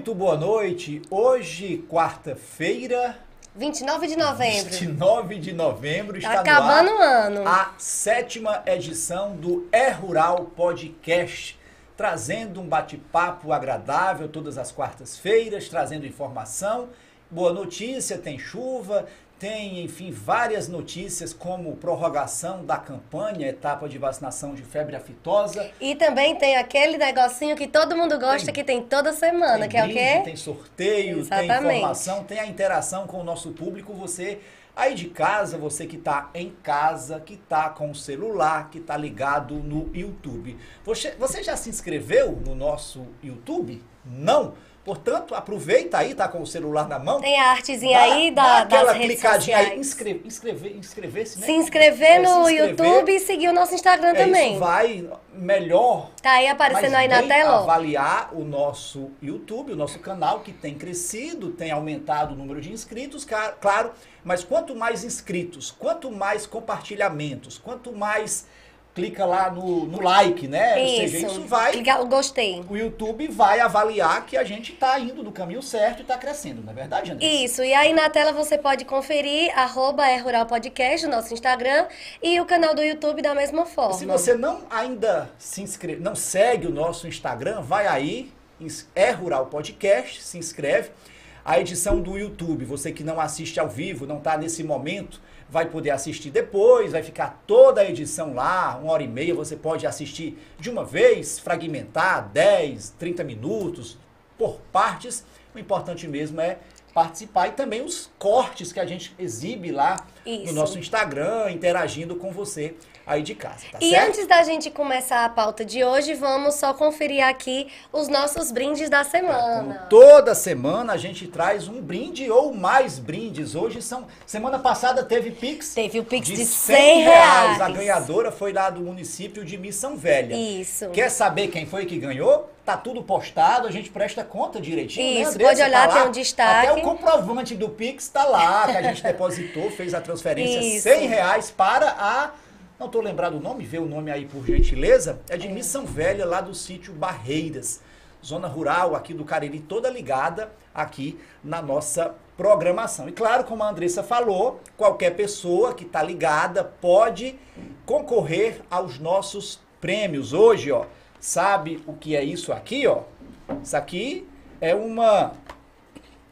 Muito boa noite. Hoje, quarta-feira, 29 de novembro. 29 de novembro, está Tá acabando no o ano. a sétima edição do É Rural Podcast, trazendo um bate-papo agradável todas as quartas-feiras, trazendo informação, boa notícia, tem chuva, tem, enfim, várias notícias como prorrogação da campanha, etapa de vacinação de febre aftosa, E também tem aquele negocinho que todo mundo gosta, Tem- que tem toda semana, tem que é o brinde, quê? Tem sorteio, tem Exatamente. informação, tem a interação com o nosso público. Você aí de casa, você que está em casa, que está com o celular, que está ligado no YouTube. Você, você já se inscreveu no nosso YouTube? Não? Portanto, aproveita aí, tá com o celular na mão. Tem a artezinha dá- aí dá da, aquela das redes clicadinha sociais. aí, inscrever, inscrever, inscrever-se, né? Se inscrever É, no se inscrever. YouTube e seguir o nosso Instagram É, também. Isso vai melhor Tá aí aparecendo aí na tela, avaliar o nosso YouTube, o nosso canal, que tem crescido, tem aumentado o número de inscritos, claro, mas quanto mais inscritos, quanto mais compartilhamentos, quanto mais clica lá no, no like, né? Ou seja, Isso. isso vai. Clica- Gostei. O YouTube vai avaliar que a gente está indo do caminho certo e está crescendo, não é verdade, André? Isso, e aí na tela você pode conferir arroba é Rural Podcast, o nosso Instagram, e o canal do YouTube da mesma forma. Se você não ainda se inscreve, não segue o nosso Instagram, vai aí, é Rural Podcast, se inscreve. A edição do YouTube, você que não assiste ao vivo, não está nesse momento, vai poder assistir depois, vai ficar toda a edição lá, uma hora e meia, você pode assistir de uma vez, fragmentar 10, 30 minutos, por partes. O importante mesmo é participar e também os cortes que a gente exibe lá no Isso. nosso Instagram, interagindo com você aí de casa, tá E certo? antes da gente começar a pauta de hoje, vamos só conferir aqui os nossos brindes da Como semana. toda semana a gente traz um brinde ou mais brindes. Hoje são. Semana passada teve Pix. Teve o Pix de, de 100 100 reais. A ganhadora foi lá do município de Missão Velha. Isso. Quer saber quem foi que ganhou? Tá tudo postado, a gente presta conta direitinho. né, Isso, Andressa? pode olhar, Tá tem um destaque. Até o comprovante do Pix tá lá, que a gente depositou, fez a transferência Isso. 100 reais para a. Não tô lembrado o nome, vê o nome aí por gentileza. É de Missão Velha, lá do sítio Barreiras. Zona rural aqui do Cariri, toda ligada aqui na nossa programação. E claro, como a Andressa falou, qualquer pessoa que está ligada pode concorrer aos nossos prêmios. Hoje, ó, sabe o que é isso aqui, ó? Isso aqui é uma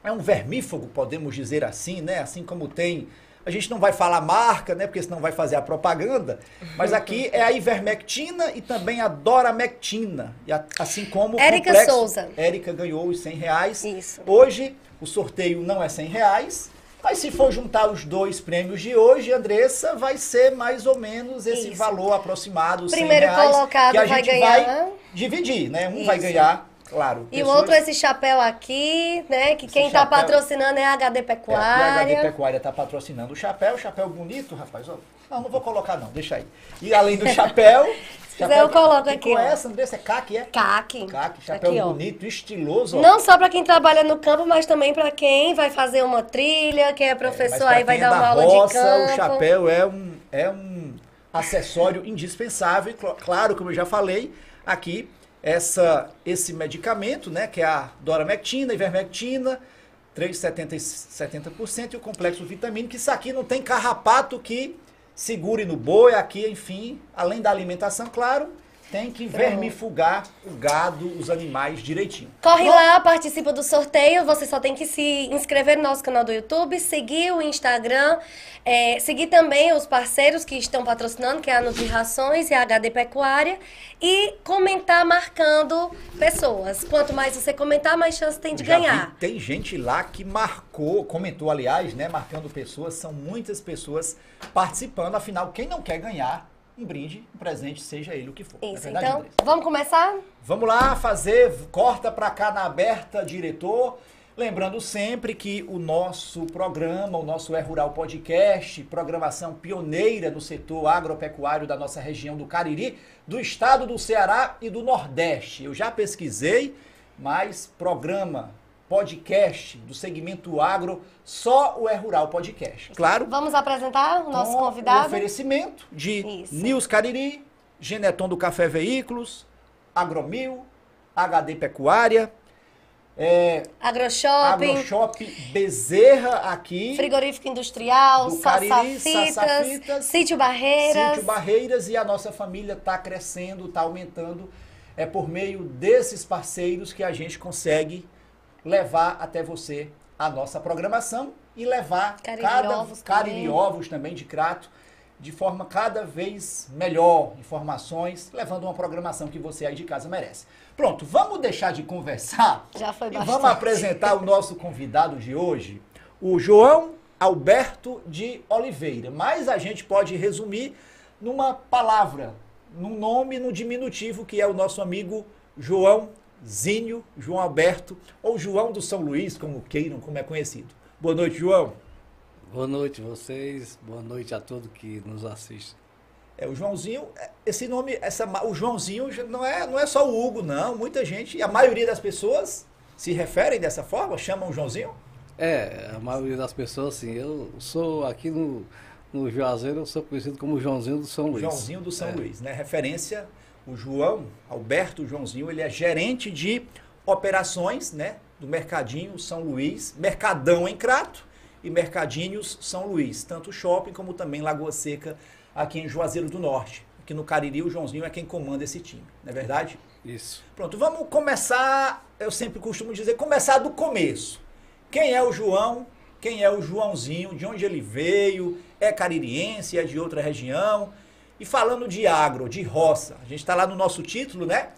é um vermífugo, podemos dizer assim, né? Assim como tem. A gente não vai falar marca, né? Porque senão vai fazer a propaganda. Mas aqui é a ivermectina e também a doramectina. E a- assim como o Érica complexo- Souza. Érica ganhou os 100 reais. Isso. Hoje o sorteio não é 100 reais. Mas se for juntar os dois prêmios de hoje, Andressa, vai ser mais ou menos esse Isso. valor aproximado, 100 Primeiro reais, colocado que a vai gente ganhar. vai dividir, né? Um vai Isso. ganhar, claro. E o outro, esse chapéu aqui, né? Que quem tá chapéu- patrocinando é a HD É, aqui a Pecuária. HD Pecuária tá patrocinando o chapéu, chapéu bonito, rapaz. ó. Não, não vou colocar não, deixa aí. E além do chapéu... Quiser, eu coloco aqui, cor é essa, Andressa? É caque, é? CAC. Caque, chapéu Aqui, bonito, estiloso. ó. Não só para quem trabalha no campo, mas também para quem vai fazer uma trilha, quem é É, professor pra aí vai é dar da uma aula roça, de campo. O chapéu é um, é um acessório indispensável. Cl- claro, como eu já falei, aqui essa, esse medicamento, né, que é a doramectina, ivermectina, 3,70% 70% e o complexo vitamínico, isso aqui não tem carrapato que segure no boi, aqui, enfim, além da alimentação, claro, tem que vermifugar o gado, os animais direitinho. Corre Bom, lá, participa do sorteio. Você só tem que se inscrever no nosso canal do YouTube, seguir o Instagram, é, seguir também os parceiros que estão patrocinando, que é a Nutri Rações e a HD Pecuária, e comentar marcando pessoas. Quanto mais você comentar, mais chance tem de Já ganhar. vi, tem gente lá que marcou, comentou, aliás, né? Marcando pessoas, são muitas pessoas participando. Afinal, quem não quer ganhar um brinde, um presente, seja ele o que for. Não é Isso, verdade, então, Andressa? vamos começar? Vamos lá fazer, corta pra cá na aberta, diretor. Lembrando sempre que o nosso programa, o nosso É Rural Podcast, programação pioneira no setor agropecuário da nossa região do Cariri, do estado do Ceará e do Nordeste. Eu já pesquisei, mas programa, podcast do segmento agro, só o É Rural Podcast. Claro, Vamos apresentar o nosso com O convidado? oferecimento de Isso. News Cariri, Geneton do Café Veículos, Agromil, HD Pecuária. É, AgroShopping. AgroShop Bezerra aqui. Frigorífico Industrial, Do Cariri, Sassafitas, Sassafitas, Sítio Barreiras. Sítio Barreiras e a nossa família está crescendo, está aumentando. É por meio desses parceiros que a gente consegue levar até você a nossa programação e levar Cariri cada Ovos Cariri também. ovos também de crato de forma cada vez melhor, informações, levando uma programação que você aí de casa merece. Pronto, vamos deixar de conversar Já foi e bastante. vamos apresentar o nosso convidado de hoje, o João Alberto de Oliveira. Mas a gente pode resumir numa palavra, num nome, no diminutivo, que é o nosso amigo João Zinho, João Alberto, ou João do São Luís, como queiram, como é conhecido. Boa noite, João. Boa noite vocês, boa noite a todos que nos assistem. É, o Joãozinho, é, esse nome, essa, o Joãozinho não é, não é só o Hugo, não. Muita gente, a maioria das pessoas se referem dessa forma, chamam o Joãozinho. É, a maioria das pessoas, assim, eu sou aqui no, no Juazeiro, eu sou conhecido como Joãozinho do São Luís. Joãozinho do São É. Luís, né? Referência, o João, Alberto Joãozinho, ele é gerente de operações, né? Do Mercadinho São Luís, Mercadão em Crato e Mercadinhos São Luís, tanto shopping como também Lagoa Seca, aqui em Juazeiro do Norte. Aqui no Cariri, o Joãozinho é quem comanda esse time, não é verdade? Isso. Pronto, vamos começar, eu sempre costumo dizer, começar do começo. Quem é o João? Quem é o Joãozinho? De onde ele veio? É caririense? É de outra região? E falando de agro, de roça, a gente está lá no nosso título, né?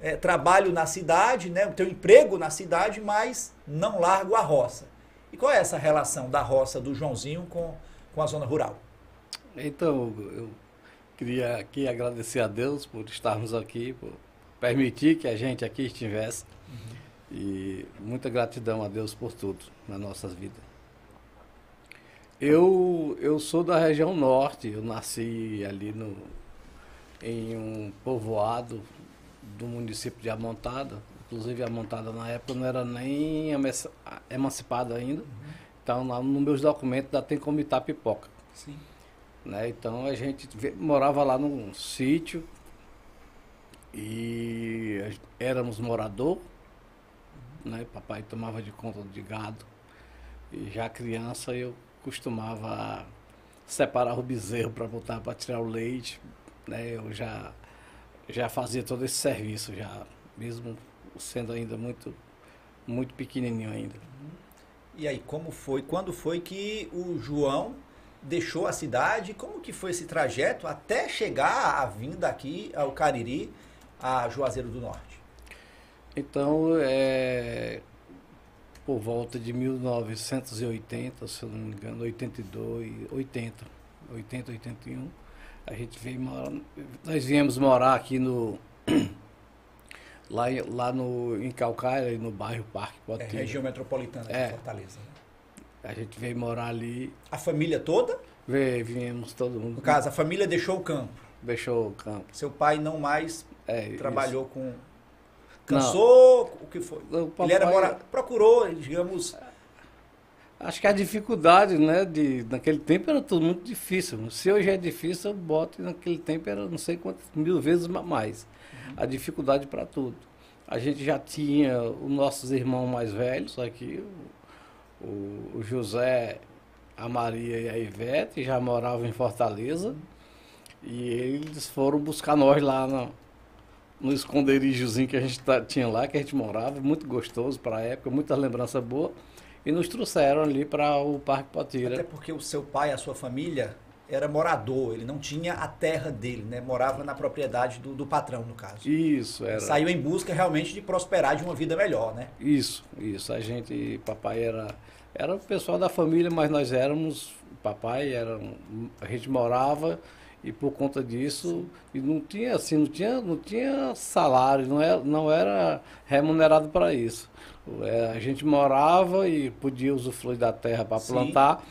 É, trabalho na cidade, né? Tenho emprego na cidade, mas não largo a roça. E qual é essa relação da roça do Joãozinho com, com a zona rural? Então, eu queria aqui agradecer a Deus por estarmos aqui, por permitir que a gente aqui estivesse. E muita gratidão a Deus por tudo nas nossas vidas. Eu, eu sou da região norte, eu nasci ali no, em um povoado do município de Amontada. Inclusive, Amontada na época não era nem emanci- emancipada ainda. Então, lá nos meus documentos ainda tem como Itapipoca Sim. né? Então a gente morava lá num sítio e éramos morador, né? Papai tomava de conta de gado e já criança eu costumava separar o bezerro para botar para tirar o leite, né? Eu já já fazia todo esse serviço já, mesmo sendo ainda muito muito pequenininho ainda. E aí, como foi? Quando foi que o João deixou a cidade? Como que foi esse trajeto até chegar a vinda aqui ao Cariri, a Juazeiro do Norte? Então, é, por volta de 1980, se eu não me engano, 82, 80, 80, 81, a gente veio morar, nós viemos morar aqui no, lá, em- lá no, em Calcaia, no bairro Parque É, Potira. região metropolitana de É. Fortaleza. né? A gente veio morar ali, A família toda? veio, viemos todo mundo, No caso, a família deixou o campo. deixou o campo. Seu pai não mais É, trabalhou com... Cansou? O que foi? O Ele era papai- mora... Procurou, digamos... Acho que a dificuldade, né, de naquele tempo era tudo muito difícil. Se hoje é difícil, eu boto e naquele tempo era não sei quantas mil vezes ma- mais. A dificuldade para tudo. A gente já tinha os nossos irmãos mais velhos aqui, o, o- José, a Maria e a Ivete já moravam em Fortaleza e eles foram buscar nós lá no, no esconderijozinho que a gente tá- tinha lá, que a gente morava, muito gostoso para a época, muita lembrança boa. E nos trouxeram ali para o Parque Até Potira. porque o seu pai, a sua família, era morador. Ele não tinha a terra dele, né? Morava na propriedade do, do patrão, no caso. Isso, era. Saiu em busca realmente de prosperar de uma vida melhor, né? Isso, isso. A gente, papai era, era o pessoal da família, mas nós éramos, papai era, um- a gente morava e por conta disso, e não tinha assim, não tinha, não tinha salário, não era, não era remunerado para isso. É, a gente morava e podia usufruir da terra para plantar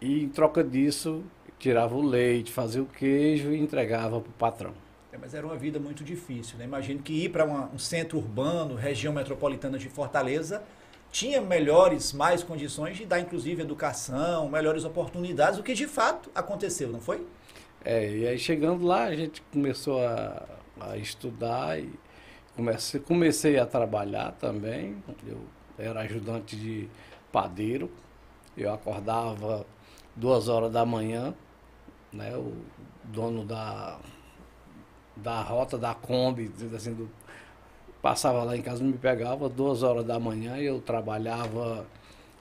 e em troca disso tirava o leite, fazia o queijo e entregava para o patrão. É, mas era uma vida muito difícil, né? Imagino que ir para um centro urbano, região metropolitana de Fortaleza, tinha melhores, mais condições de dar, inclusive, educação, melhores oportunidades, o que de fato aconteceu, não foi? É, e aí chegando lá a gente começou a, a estudar e comecei, comecei a trabalhar também. Eu era ajudante de padeiro. Eu acordava duas horas da manhã, né? O dono da, da rota da Kombi, assim, do, passava lá em casa, me pegava duas horas da manhã e eu trabalhava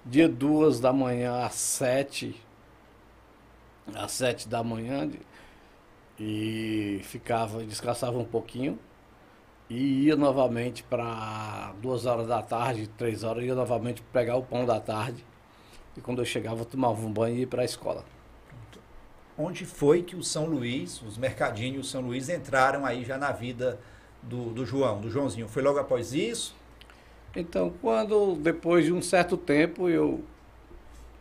dia duas da manhã às sete, às sete da manhã e ficava, descansava um pouquinho e ia novamente para duas horas da tarde, três horas, ia novamente pegar o pão da tarde e quando eu chegava tomava um banho e ia para a escola. Onde foi que o São Luís, os mercadinhos e o São Luís entraram aí já na vida do, do João, do Joãozinho? Foi logo após isso? Então, quando, depois de um certo tempo, eu,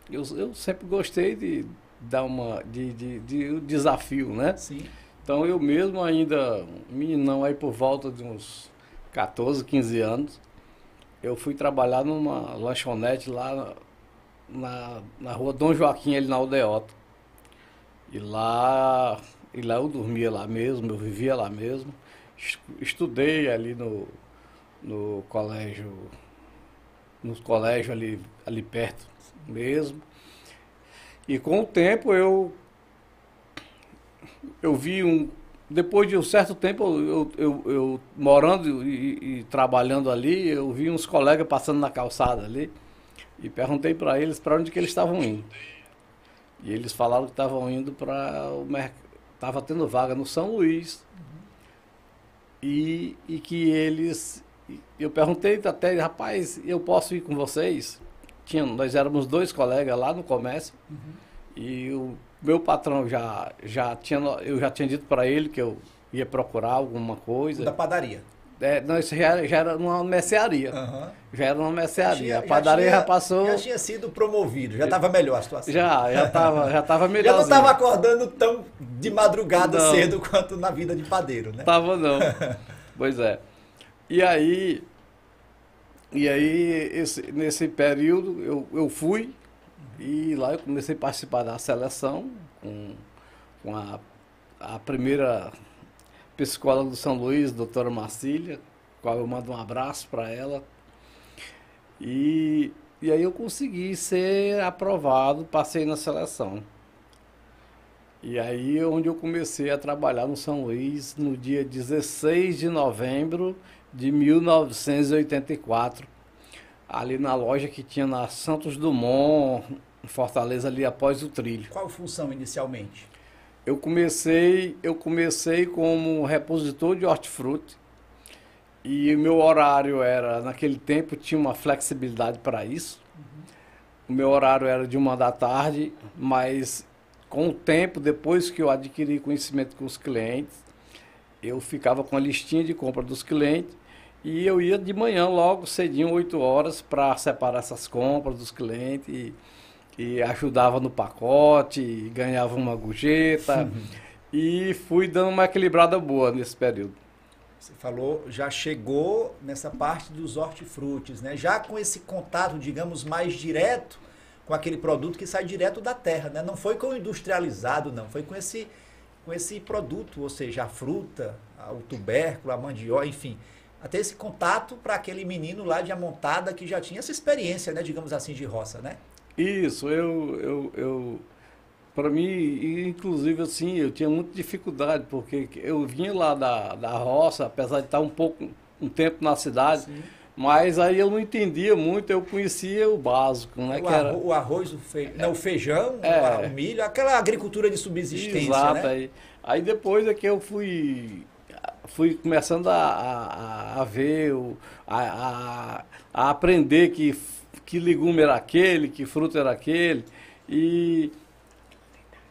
eu, eu sempre gostei de dar uma, de, de, de um desafio, né? Sim. Então, eu mesmo ainda, meninão aí por volta de uns 14, 15 anos, eu fui trabalhar numa lanchonete lá na, na rua Dom Joaquim, ali na Aldeota. E lá, e lá eu dormia lá mesmo, eu vivia lá mesmo. Estudei ali no, no colégio, no colégio ali, ali perto mesmo. E com o tempo eu eu vi um depois de um certo tempo eu, eu, eu morando e, e, trabalhando ali, eu vi uns colegas passando na calçada ali e perguntei para eles para onde que eles estavam indo. E eles falaram que estavam indo para o mercado, estava tendo vaga no São Luís. E, e que eles eu perguntei até, rapaz, eu posso ir com vocês? Tinha, nós éramos dois colegas lá no comércio uhum. e o meu patrão já, já tinha, eu já tinha dito para ele que eu ia procurar alguma coisa. Da padaria? É, não, isso já, já era numa mercearia. Uhum. Já era uma mercearia. a padaria já, tinha, já, passou. Já tinha sido promovido, já estava melhor a situação. Já, já estava já tava melhor. Já não estava acordando tão de madrugada não. cedo quanto na vida de padeiro, né? Tava não. pois é. E aí, e aí esse, nesse período eu, eu fui e lá eu comecei a participar da seleção com, com a, a primeira psicóloga do São Luís, doutora Marcília, qual eu mando um abraço para ela. E, e aí eu consegui ser aprovado, passei na seleção. E aí é onde eu comecei a trabalhar no São Luís no dia 16 de novembro de 1984, ali na loja que tinha na Santos Dumont, em Fortaleza, ali após o trilho. Qual a função inicialmente? Eu comecei, eu comecei como repositor de hortifruti e o meu horário era, naquele tempo, tinha uma flexibilidade para isso. Uhum. O meu horário era de uma da tarde, mas com o tempo, depois que eu adquiri conhecimento com os clientes, eu ficava com a listinha de compra dos clientes e eu ia de manhã logo cedinho, 8 horas, para separar essas compras dos clientes e, e ajudava no pacote, ganhava uma gorjeta e fui dando uma equilibrada boa nesse período. Você falou, já chegou nessa parte dos hortifrutis, né? Já com esse contato, digamos, mais direto com aquele produto que sai direto da terra, né? Não foi com o industrializado, não. Foi com esse, com esse produto, ou seja, a fruta, o tubérculo, a mandioca, enfim até esse contato para aquele menino lá de Amontada que já tinha essa experiência, né, digamos assim, de roça, né? Isso, eu, eu, eu para mim, inclusive assim, eu tinha muita dificuldade, porque eu vinha lá da, da roça, apesar de estar um pouco, um tempo na cidade, Sim. Mas aí eu não entendia muito, eu conhecia o básico, né? O, era... o arroz, o, fe... não, o feijão, é. o milho, aquela agricultura de subsistência, Exato, né? aí, aí depois é que eu fui fui começando a, a, a ver, a, a, a, aprender que, que legume era aquele, que fruto era aquele. E,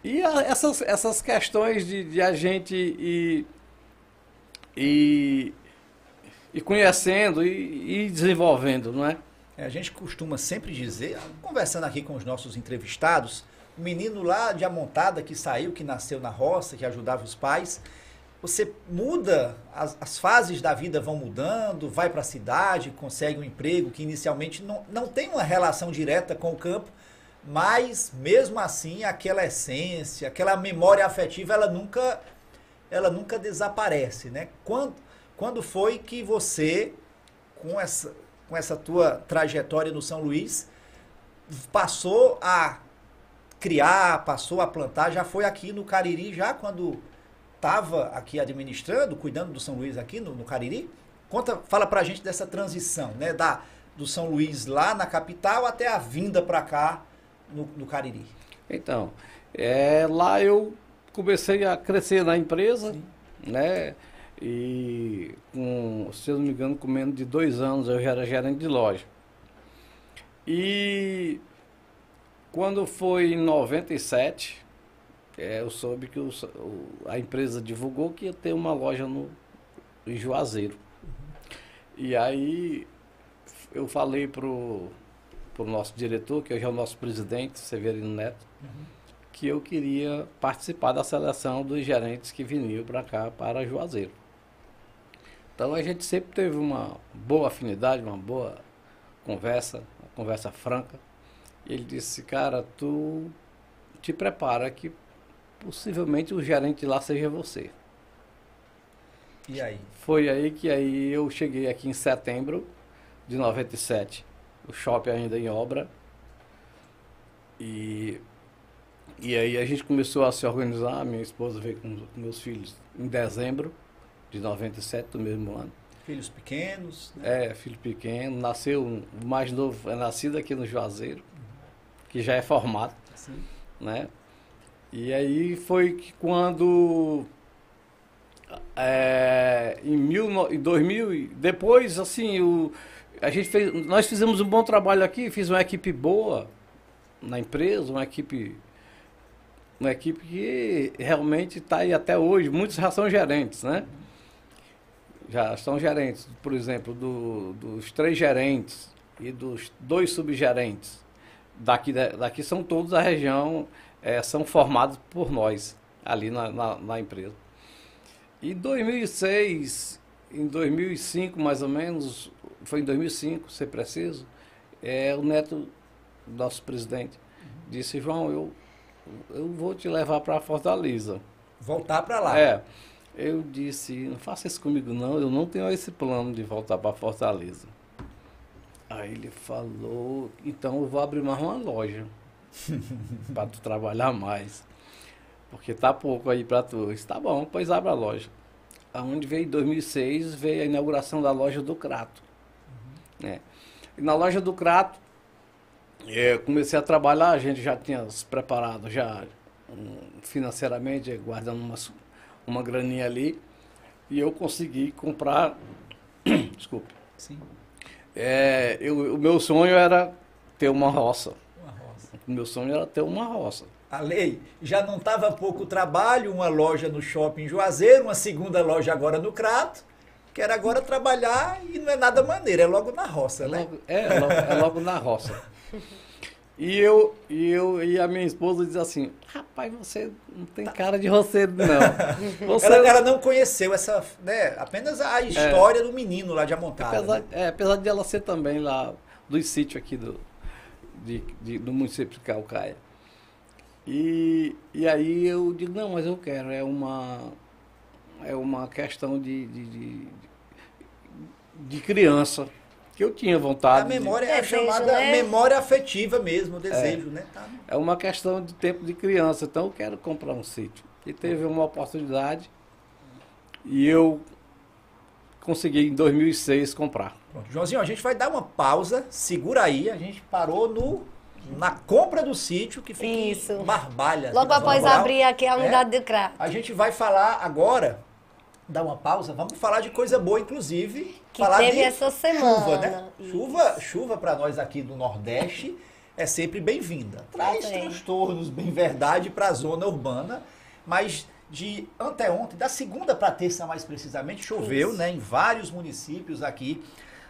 e a, essas, essas questões de, de a gente ir, ir, ir conhecendo e, e desenvolvendo, não é? é? A gente costuma sempre dizer, conversando aqui com os nossos entrevistados, o menino lá de Amontada que saiu, que nasceu na roça, que ajudava os pais, você muda, as, as, fases da vida vão mudando, vai para a cidade, consegue um emprego que inicialmente não, não tem uma relação direta com o campo, mas mesmo assim aquela essência, aquela memória afetiva, ela nunca, ela nunca desaparece, né? Quando, quando foi que você, com essa, com essa tua trajetória no São Luís, passou a criar, passou a plantar, já foi aqui no Cariri, já quando estava aqui administrando, cuidando do São Luís aqui no, no, Cariri? Conta, fala pra gente dessa transição, né? Da, do São Luís lá na capital até a vinda para cá no, no, Cariri. Então, é, lá eu comecei a crescer na empresa, Sim. né? E, com, se eu não me engano, com menos de dois anos eu já era gerente de loja. E quando foi em 97, é, eu soube que o, a empresa divulgou que ia ter uma loja no, em Juazeiro. E aí eu falei pro, pro nosso diretor, que hoje é o nosso presidente, Severino Neto, uhum. que eu queria participar da seleção dos gerentes que vinham para cá, para Juazeiro. Então a gente sempre teve uma boa afinidade, uma boa conversa, uma conversa franca. E ele disse, cara, tu te prepara que possivelmente o gerente lá seja você. E aí? Foi aí que aí eu cheguei aqui em setembro de 97. O shopping ainda em obra. E, e aí a gente começou a se organizar. Minha esposa veio com, com meus filhos em dezembro de 97, do mesmo ano. Filhos pequenos? Né? É, filho pequeno. Nasceu, o mais novo é nascido aqui no Juazeiro, que já é formado. Sim. Né? E aí foi que quando é, em, mil, em 2000, depois assim, o, a gente fez, nós fizemos um bom trabalho aqui, fiz uma equipe boa na empresa, uma equipe uma equipe que realmente está aí até hoje, muitos já são gerentes, né? Já são gerentes, por exemplo, do, dos três gerentes e dos dois subgerentes. Daqui, daqui são todos da região é, são formados por nós ali na, na, na empresa. Em 2006, em 2005 mais ou menos, foi em 2005, se preciso, é, o neto, nosso presidente, disse, João, eu, eu vou te levar para Fortaleza. Voltar para lá. É. Eu disse, não faça isso comigo não, eu não tenho esse plano de voltar para Fortaleza. Aí ele falou, então eu vou abrir mais uma loja. para tu trabalhar mais. Porque tá pouco aí para tu. Está bom, pois abre a loja. Aonde veio em 2006, veio a inauguração da loja do Crato. Uhum. É. E na loja do Crato, eu comecei a trabalhar, a gente já tinha se preparado já um, financeiramente, guardando uma, uma graninha ali. E eu consegui comprar. Desculpe. Sim. É, eu, o meu sonho era ter uma roça. O meu sonho era ter uma roça. A lei já não estava pouco trabalho, uma loja no shopping Juazeiro, uma segunda loja agora no Crato. Quero agora trabalhar e não é nada maneiro, é logo na roça, né? Logo, é, é logo, é logo na roça. E eu, e eu e a minha esposa diz assim, rapaz, você não tem cara de roceiro, não. Você... Ela, ela, não conheceu essa, né, apenas a história é, do menino lá de Amontada. Apesar, né? é, apesar de ela ser também lá dos sítios aqui do, de, de, do município de Calcaia. E, e aí eu digo, não, mas eu quero, é uma, é uma questão de, de, de, de criança, que eu tinha vontade. A memória de... é a chamada né? memória afetiva mesmo, o desejo, é, né? Tá. É uma questão de tempo de criança, então eu quero comprar um sítio. E teve uma oportunidade e eu consegui em 2006 comprar. Pronto. Joãozinho, a gente vai dar uma pausa, segura aí, a gente parou no na compra do sítio que fica Isso. em Barbalha. Logo após abrir aqui a é. unidade é, de CRA. A gente vai falar agora, dar uma pausa, vamos falar de coisa boa, inclusive. Que falar teve de essa semana. Chuva, né? Chuva, chuva para nós aqui do Nordeste é sempre bem-vinda. Traz transtornos, bem verdade, para a zona urbana, mas de anteontem, da segunda para terça mais precisamente, choveu né, em vários municípios aqui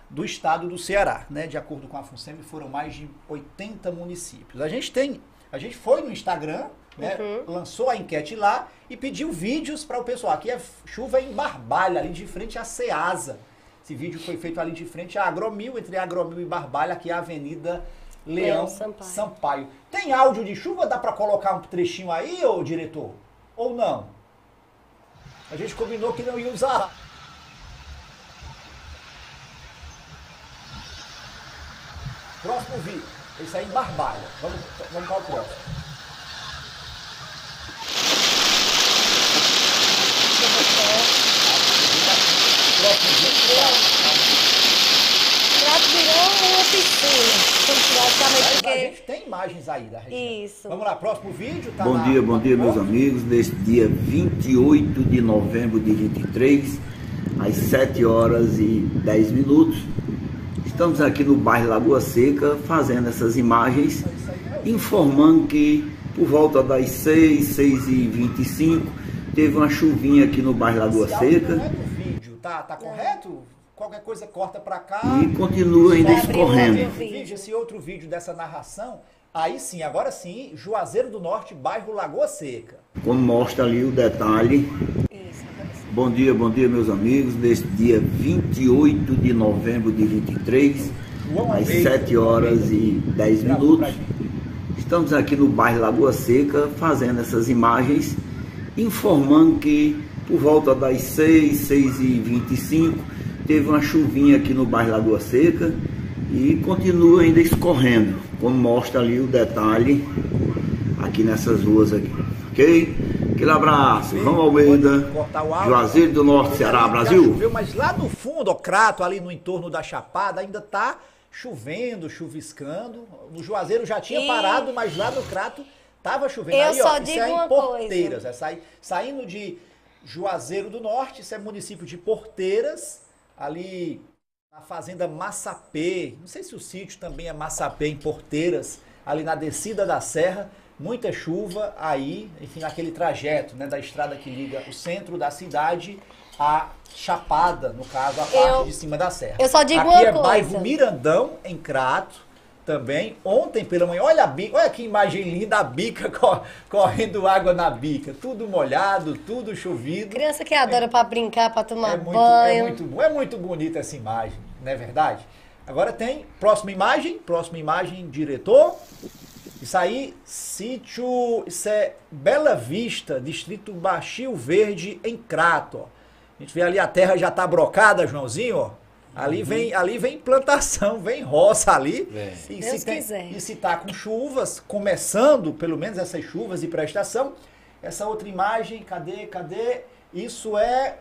do estado do Ceará. Né? De acordo com a FUNSEMI, foram mais de 80 municípios. A gente tem, a gente foi no Instagram, né? Uhum. lançou a enquete lá e pediu vídeos para o pessoal. Aqui é chuva em Barbalha, ali de frente à Ceasa. Esse vídeo foi feito ali de frente à Agromil, entre Agromil e Barbalha, aqui é a Avenida Leão, Leão Sampaio. Sampaio. Tem áudio de chuva? Dá para colocar um trechinho aí, ô diretor? Ou não? A gente combinou que não ia usar. Próximo vídeo. Esse aí em Barbalha. Vamos, vamos para o próximo. Prato virou uma piscina. Porque... tem imagens aí da região. Isso. Vamos lá, próximo vídeo. Tá Bom na- dia, bom dia, meus amigos. Neste dia 28 de novembro de 23, às 7 horas e 10 minutos, estamos aqui no bairro Lagoa Seca fazendo essas imagens, informando que por volta das 6, 6 e 25 teve uma chuvinha aqui no bairro Lagoa Seca Não é do vídeo, tá, tá correto? Qualquer coisa corta pra cá. e continua ainda um escorrendo. outro Esse vídeo, esse outro vídeo dessa narração, aí sim, agora sim, Juazeiro do Norte, bairro Lagoa Seca. Como mostra ali o detalhe. Isso. Bom dia, bom dia, meus amigos. Neste dia 28 de novembro de 23, João às Almeida. 7 horas e 10 Gravou pra minutos, estamos aqui no bairro Lagoa Seca fazendo essas imagens, informando que por volta das 6, 6 e 25 teve uma chuvinha aqui no bairro Lagoa Seca e continua ainda escorrendo, como mostra ali o detalhe aqui nessas ruas aqui. Ok? Aquele abraço, João Almeida, o. Juazeiro do Norte, Ceará, Brasil. choveu, mas lá no fundo, ó, Crato, ali no entorno da Chapada, ainda tá chovendo, chuviscando. No Juazeiro já tinha E- parado, mas lá no Crato tava chovendo. Eu aí, ó, só isso digo é em uma Porteiras, coisa. é sai- saindo de Juazeiro do Norte, isso é município de Porteiras, ali na fazenda Massapê. Não sei se o sítio também é Massapê em Porteiras, ali na descida da serra. Muita chuva aí, enfim, naquele trajeto né, da estrada que liga o centro da cidade à Chapada, no caso, a parte Eu- de cima da serra. eu só digo Aqui uma é coisa. bairro Mirandão, em Crato, também. Ontem pela manhã, olha a bica, olha que imagem linda, a bica co- correndo água na bica. Tudo molhado, tudo chovido. Criança que adora pra brincar, pra tomar É muito, banho. é muito bom, é muito bonita essa imagem, não é verdade? Agora tem próxima imagem, próxima imagem, diretor. Isso aí, sítio, isso é Bela Vista, distrito Baixio Verde, em Crato. ó. A gente vê ali a terra já tá brocada, Joãozinho, ó. Ali vem, ali vem plantação, vem roça ali. Vem. E Deus se, quiser. e se tá com chuvas, começando, pelo menos essas chuvas de prestação, essa outra imagem, cadê, cadê? Isso é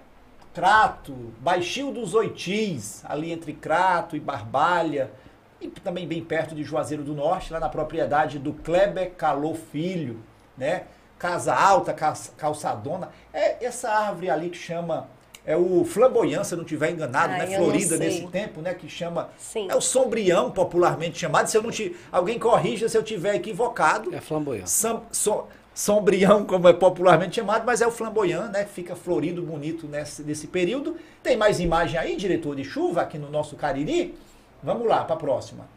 Crato, Baixio dos Oitis, ali entre Crato e Barbalha, e também bem perto de Juazeiro do Norte, lá na propriedade do Kleber Calô Filho, né? Casa alta, calçadona. É essa árvore ali que chama, é o flamboyant, se eu não estiver enganado, Ai, né? Florida nesse tempo, né? Que chama, Sim. é o sombrião popularmente chamado, se eu não te, alguém corrija se eu tiver equivocado. É so- sombrião, como é popularmente chamado, mas é o flamboyant, né? Fica florido, bonito nesse, nesse período. Tem mais imagem aí, diretor de chuva, aqui no nosso Cariri? Vamos lá, para a próxima.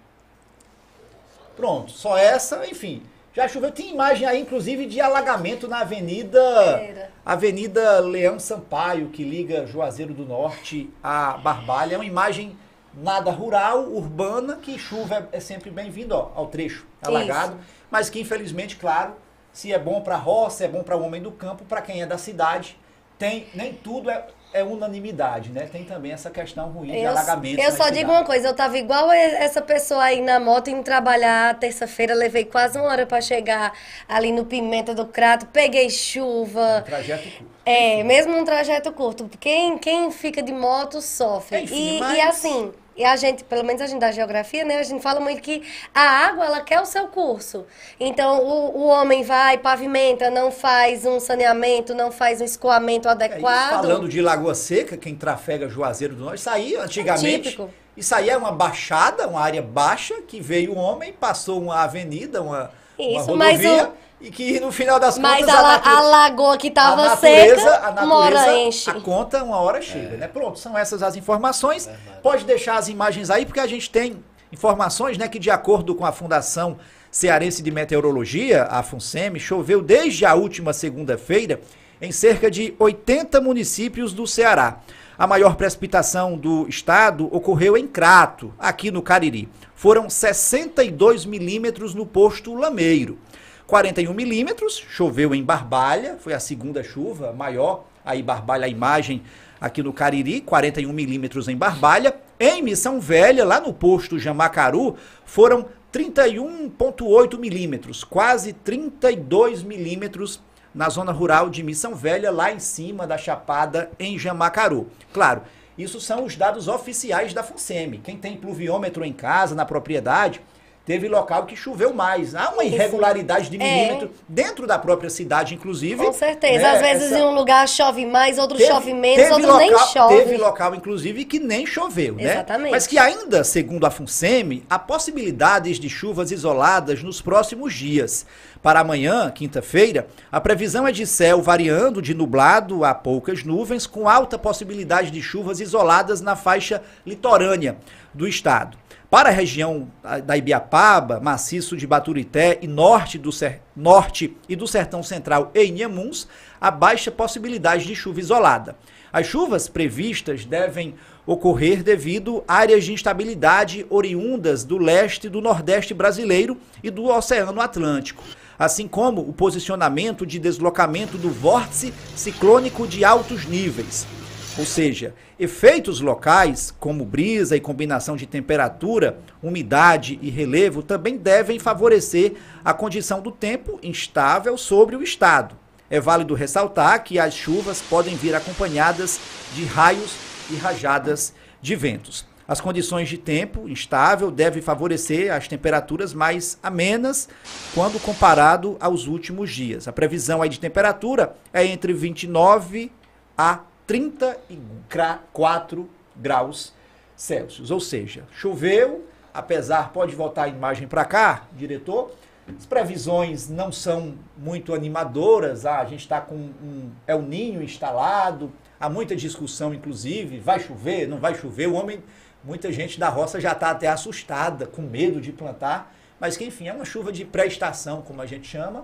Pronto, só essa, enfim. Já choveu. Tem imagem aí, inclusive, de alagamento na Avenida Era. Avenida Leão Sampaio, que liga Juazeiro do Norte a Barbalha. É uma imagem nada rural, urbana, que chuva é, é sempre bem-vindo ao trecho alagado, mas que infelizmente, claro, se é bom para a roça, é bom para o homem do campo, para quem é da cidade, tem nem tudo é, é unanimidade, né? Tem também essa questão ruim de Eu, alagamento. eu só digo cidade. uma coisa, eu tava igual essa pessoa aí na moto indo trabalhar terça-feira, levei quase uma hora pra chegar ali no Pimenta do Crato, peguei chuva. Um trajeto curto. É, mesmo um trajeto curto. Quem, quem fica de moto sofre. Enfim, e, mas- e assim, e a gente, pelo menos a gente da geografia, né? A gente fala muito que a água, ela quer o seu curso. Então, o, o homem vai, pavimenta, não faz um saneamento, não faz um escoamento É, adequado. falando de Lagoa Seca, quem trafega Juazeiro do Norte, isso aí antigamente. Típico. Isso aí é uma baixada, uma área baixa, que veio um homem, passou uma avenida, uma, uma Isso, mas rodovia, o- e que no final das Mas contas a, la- a lagoa que a tava natureza, seca, a uma hora natureza, enche. a conta uma hora chega, né? Pronto, são essas as informações. Pode deixar as imagens aí, porque a gente tem informações, né, que de acordo com a Fundação Cearense de Meteorologia, a FUNSEMI, choveu desde a última segunda-feira em cerca de 80 municípios do Ceará. A maior precipitação do estado ocorreu em Crato, aqui no Cariri. Foram 62 milímetros no posto Lameiro. 41 milímetros, choveu em Barbalha, foi a segunda chuva maior, aí Barbalha, a imagem aqui no Cariri, 41 milímetros em Barbalha. Em Missão Velha, lá no posto Jamacaru, foram 31,8 milímetros, quase 32 milímetros na zona rural de Missão Velha, lá em cima da Chapada, em Jamacaru. Claro, isso são os dados oficiais da FUNSEMI. Quem tem pluviômetro em casa, na propriedade, teve local que choveu mais. Há uma irregularidade de milímetro é. dentro da própria cidade, inclusive. Com certeza. Né? Às vezes Essa... em um lugar chove mais, outro teve, chove menos, outro local, nem chove. Teve local, inclusive, que nem choveu, né? Exatamente. Mas que ainda, segundo a FUNSEMI, há possibilidades de chuvas isoladas nos próximos dias. Para amanhã, quinta-feira, a previsão é de céu variando de nublado a poucas nuvens, com alta possibilidade de chuvas isoladas na faixa litorânea do estado. Para a região da Ibiapaba, maciço de Baturité e norte, do norte e do Sertão Central e Inhamuns, há baixa possibilidade de chuva isolada. As chuvas previstas devem ocorrer devido áreas de instabilidade oriundas do leste e do nordeste brasileiro e do Oceano Atlântico, assim como o posicionamento de deslocamento do vórtice ciclônico de altos níveis. Ou seja, efeitos locais, como brisa e combinação de temperatura, umidade e relevo, também devem favorecer a condição do tempo instável sobre o estado. É válido ressaltar que as chuvas podem vir acompanhadas de raios e rajadas de ventos. As condições de tempo instável devem favorecer as temperaturas mais amenas quando comparado aos últimos dias. A previsão aí de temperatura é entre 29 a 34 graus Celsius. Ou seja, choveu, apesar, pode voltar a imagem para cá, diretor. As previsões não são muito animadoras. Ah, a gente está com um El Ninho instalado. Há muita discussão, inclusive. Vai chover? Não vai chover? O homem, muita gente da roça já está até assustada, com medo de plantar. Mas que, enfim, é uma chuva de pré-estação, como a gente chama.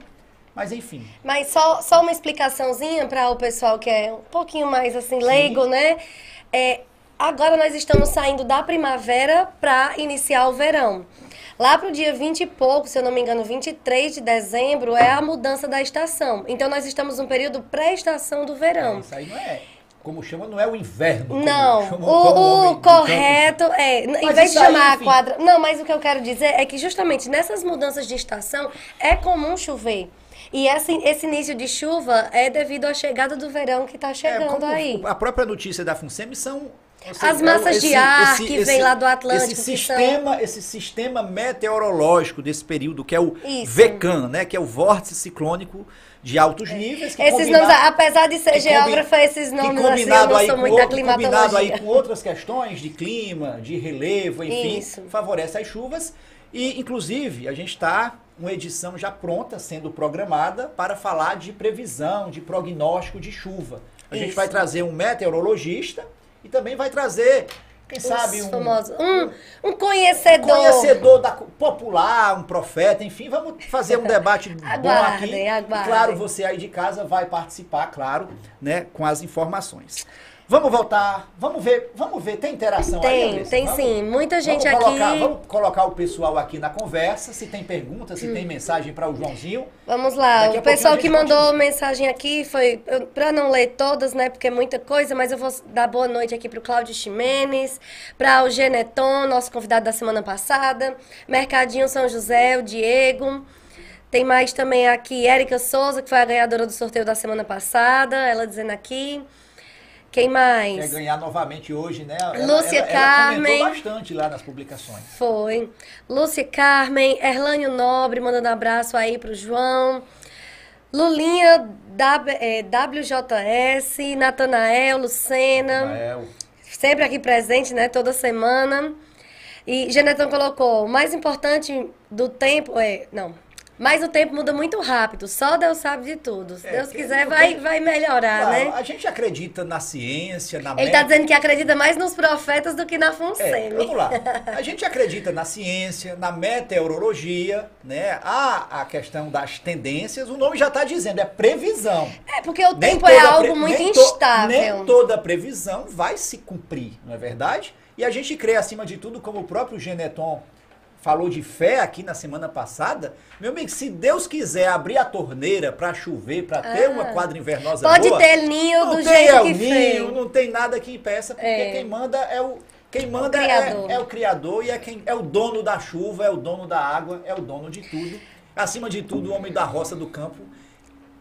Mas enfim. Mas só, só uma explicaçãozinha para o pessoal que é um pouquinho mais assim, leigo, Sim. né? É, agora nós estamos saindo da primavera para iniciar o verão. Lá para o dia 20 e pouco, se eu não me engano, 23 de dezembro, é a mudança da estação. Então nós estamos num período pré-estação do verão. É, isso aí não é como chama, não é o inverno. Não, o, o correto é, em vez de chamar aí, a quadra... Não, mas o que eu quero dizer é que justamente nessas mudanças de estação é comum chover. E esse, esse início de chuva é devido à chegada do verão que está é, chegando é, aí. A própria notícia da FUNSEMI são Seja, As massas esse, de ar esse, que esse, vem lá do Atlântico. Esse sistema, são... esse sistema meteorológico desse período, que é o Isso. VECAN, né? Que é o vórtice ciclônico de altos é. níveis. esses nomes, apesar de ser geógrafa, esses nomes assim, eu não sou muito da climatologia. Combinado aí com outras questões de clima, de relevo, enfim, Isso. favorece as chuvas. E, inclusive, a gente está uma edição já pronta, sendo programada, para falar de previsão, de prognóstico de chuva. A Isso. gente vai trazer um meteorologista e também vai trazer, quem Os sabe, um, um, um conhecedor. Um conhecedor da, popular, um profeta, enfim, vamos fazer um debate aguardem, bom aqui. Aguardem. E claro, você aí de casa vai participar, claro, né, com as informações. Vamos voltar, vamos ver, vamos ver, tem interação tem, aí, Tem, vamos, sim, muita gente vamos colocar, aqui. Vamos colocar o pessoal aqui na conversa, se tem pergunta, se hum. tem mensagem para o Joãozinho. Vamos lá, Daqui o pessoal que mandou continua. mensagem aqui foi, para não ler todas, né, porque é muita coisa, mas eu vou dar boa noite aqui para o Cláudio Ximenes, para o Geneton, nosso convidado da semana passada, Mercadinho São José, o Diego... Tem mais também aqui, Érica Souza, que foi a ganhadora do sorteio da semana passada, ela dizendo aqui. Quem mais? Quer ganhar novamente hoje, né? Ela, Lúcia ela, Carmen. Ela bastante lá nas publicações. Foi. Lúcia Carmen, Erlânio Nobre, mandando abraço aí pro João. Lulinha w, é, WJS, Natanael, Lucena. Natanael. Sempre aqui presente, né? Toda semana. E Genetão colocou, o mais importante do tempo é. Não, mas o tempo muda muito rápido, só Deus sabe de tudo. Se é, Deus quiser, vai, vai melhorar, claro, né? A gente acredita na ciência, na Ele está dizendo que acredita mais nos profetas do que na FUNSEMI. É, vamos lá. A gente acredita na ciência, na meteorologia, né? Há a questão das tendências, o nome já está dizendo, é previsão. É, porque o tempo é algo muito nem instável. To, nem toda previsão vai se cumprir, não é verdade? E a gente crê, acima de tudo, como o próprio Geneton falou de fé aqui na semana passada. Meu amigo, se Deus quiser abrir a torneira para chover, para ter Ah. uma quadra invernosa Pode boa, ter ninho do jeito que Ninho, fez. não tem nada que impeça, porque É. quem manda é o quem manda Criador. é, é o criador e é quem é o dono da chuva, é o dono da água, é o dono de tudo. Acima de tudo, o homem da roça do campo.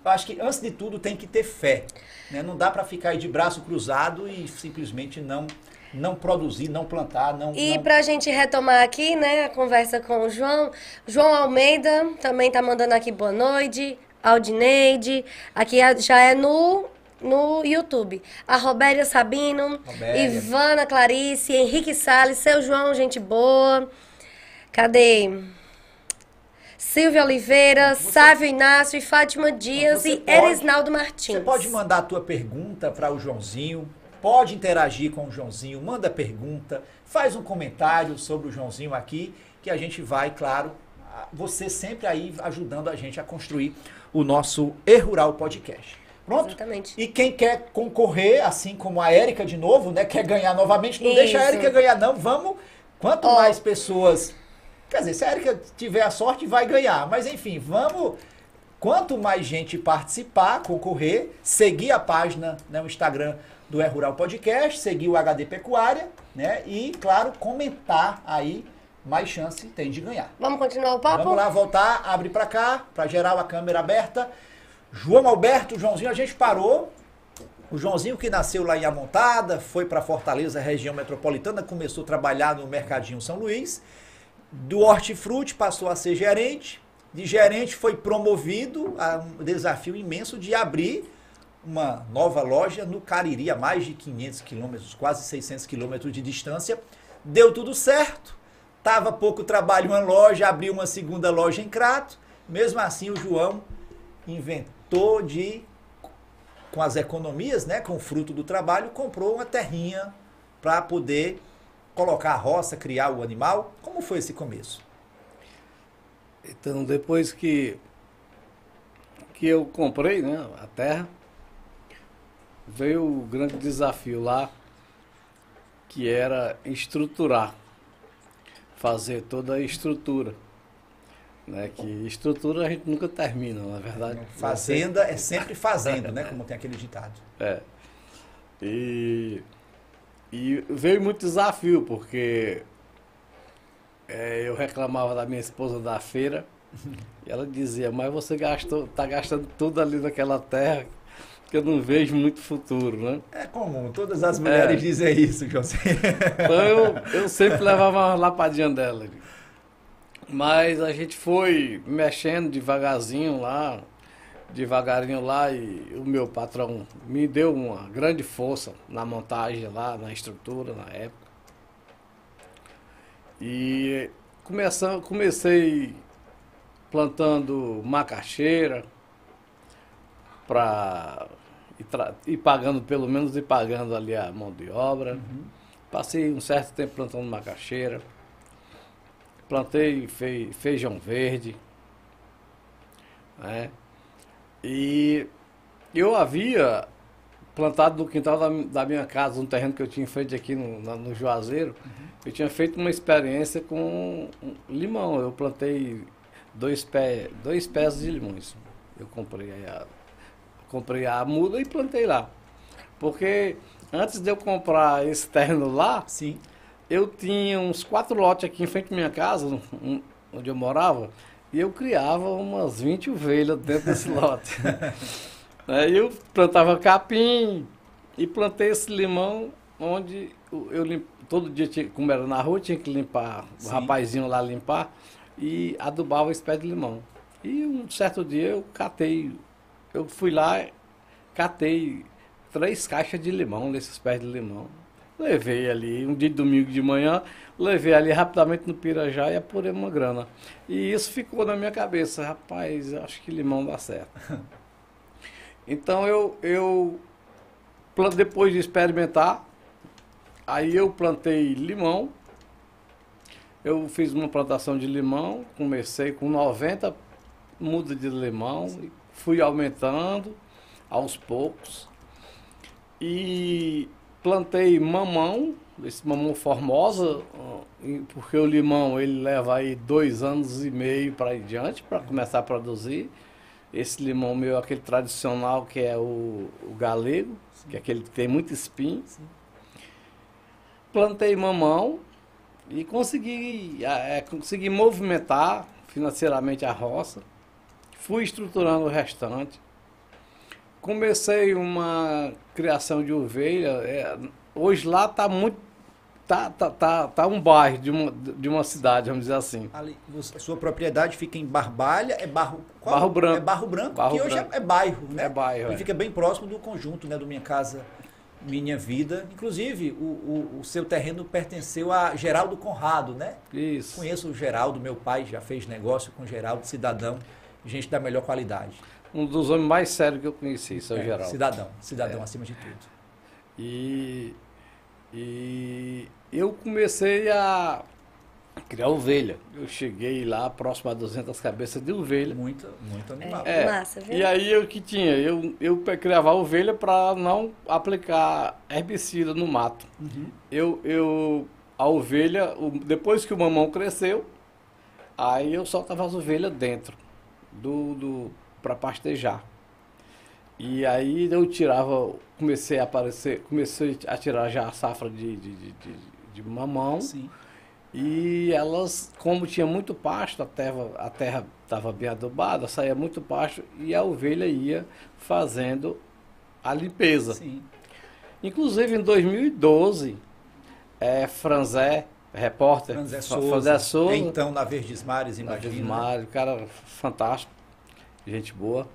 Eu acho que antes de tudo tem que ter fé, né? Não dá para ficar aí de braço cruzado e simplesmente não não produzir, não plantar, não E não- pra gente retomar aqui, né, a conversa com o João, João Almeida também tá mandando aqui boa noite, Aldineide, aqui já é no, no YouTube. A Robéria Sabino, Robéria. Ivana Clarice, Henrique Salles, seu João, gente boa. Cadê? Silvia Oliveira, Sávio Inácio e Fátima Dias Você e pode- Eresnaldo Martins. Você pode mandar a tua pergunta para o Joãozinho, pode interagir com o Joãozinho, manda pergunta, faz um comentário sobre o Joãozinho aqui, que a gente vai, claro, você sempre aí ajudando a gente a construir o nosso E Rural Podcast. Pronto? Exatamente. E quem quer concorrer, assim como a Érica de novo, né? Quer ganhar novamente, não deixa a Isso. Érica ganhar, não. Vamos. Quanto Ó. mais pessoas. Quer dizer, se a Érica tiver a sorte, vai ganhar. Mas enfim, vamos. Quanto mais gente participar, concorrer, seguir a página, né, o Instagram do É Rural Podcast, seguir o HD Pecuária, né? E, claro, comentar aí, mais chance tem de ganhar. Vamos continuar o papo? Vamos lá, voltar, abre pra cá, pra geral a câmera aberta. João Alberto, Joãozinho, a gente parou. O Joãozinho que nasceu lá em Amontada, foi para Fortaleza, região metropolitana, começou a trabalhar no Mercadinho São Luís. Do hortifruti passou a ser gerente. De gerente foi promovido a um desafio imenso de abrir uma nova loja no Cariri, a mais de 500 quilômetros, quase 600 quilômetros de distância. Deu tudo certo. Tava pouco trabalho uma loja, abriu uma segunda loja em Crato. Mesmo assim, o João inventou de, com as economias, né, com o fruto do trabalho, comprou uma terrinha para poder colocar a roça, criar o animal. Como foi esse começo? Então, depois que, que eu comprei né, a terra, veio o grande desafio lá, que era estruturar, fazer toda a estrutura. Né, que estrutura a gente nunca termina, na verdade. Fazenda é sempre fazendo, né? Como tem aquele ditado. É. E, e veio muito desafio, porque é, eu reclamava da minha esposa da feira, e ela dizia, mas você gastou, tá gastando tudo ali naquela terra, que eu não vejo muito futuro, né? É comum, todas as mulheres É. dizem isso, José. Então eu, eu sempre levava uma lapadinha dela. Mas a gente foi mexendo devagarzinho lá, devagarinho lá, e o meu patrão me deu uma grande força na montagem lá, na estrutura na época. E começam, comecei plantando macaxeira para tra- ir pagando, pelo menos ir pagando ali a mão de obra. Passei um certo tempo plantando macaxeira. Plantei fe- feijão verde. Né? E eu havia plantado no quintal da, da minha casa, um terreno que eu tinha feito aqui no, na- no Juazeiro. Eu tinha feito uma experiência com limão. Eu plantei dois, pé, dois pés de limões. Eu comprei a, comprei a muda e plantei lá. Porque antes de eu comprar esse terreno lá, Sim. eu tinha uns quatro lotes aqui em frente à minha casa, onde eu morava, e eu criava umas 20 ovelhas dentro desse lote. Aí eu plantava capim e plantei esse limão onde o- eu lim- todo dia, tinha, como era na rua, tinha que limpar, o Sim. rapazinho lá limpar, e adubava esse pé de limão. E um certo dia eu catei, eu fui lá, catei três caixas de limão, desses pés de limão. Levei ali, um dia de domingo de manhã, levei ali rapidamente no Pirajá e apurei uma grana. E isso ficou na minha cabeça, rapaz, acho que limão dá certo. Então eu, eu depois de experimentar, aí eu plantei limão. Eu fiz uma plantação de limão, comecei com 90 mudas de limão, fui aumentando aos poucos. E plantei mamão esse mamão formosa, porque o limão ele leva aí dois anos e meio para diante para começar a produzir. Esse limão meu, aquele tradicional que é o, o galego, Sim. que é aquele que tem muito espinho. Sim. Plantei mamão e consegui, é, consegui movimentar financeiramente a roça. Fui estruturando o restante. Comecei uma criação de ovelha. É, hoje lá está muito tá, tá, tá, tá um bairro de uma, de uma cidade, vamos dizer assim. Ali, a sua propriedade fica em Barbalha, é Barro... Qual? Barro Branco. É Barro Branco, barro que hoje é, é, bairro, né? É bairro, E é. fica bem próximo do conjunto, né, do Minha Casa Minha Vida. Inclusive, o, o, o, seu terreno pertenceu a Geraldo Conrado, né? Isso. Conheço o Geraldo, meu pai já fez negócio com o Geraldo, cidadão, gente da melhor qualidade. Um dos homens mais sérios que eu conheci, seu é, Geraldo. Cidadão, cidadão é. acima de tudo. E e eu comecei a criar ovelha. Eu cheguei lá próximo a 200 cabeças de ovelha. Muito, muito animal. É, Massa, viu? E aí o que tinha? Eu, eu criava ovelha para não aplicar herbicida no mato. Uhum. Eu, eu, a ovelha, depois que o mamão cresceu, aí eu soltava as ovelhas dentro do, do para pastejar. E aí eu tirava, comecei a aparecer, comecei a tirar já a safra de, de, de, de, de mamão. Sim. E elas, como tinha muito pasto, a terra a terra estava bem adubada, saía muito pasto e a ovelha ia fazendo a limpeza. Sim. Inclusive em 2012, é, Franzé, repórter, Franzé Souza, Franzé Souza então na Verdes Mares, imagina. Na Verdes Mares, cara fantástico, gente boa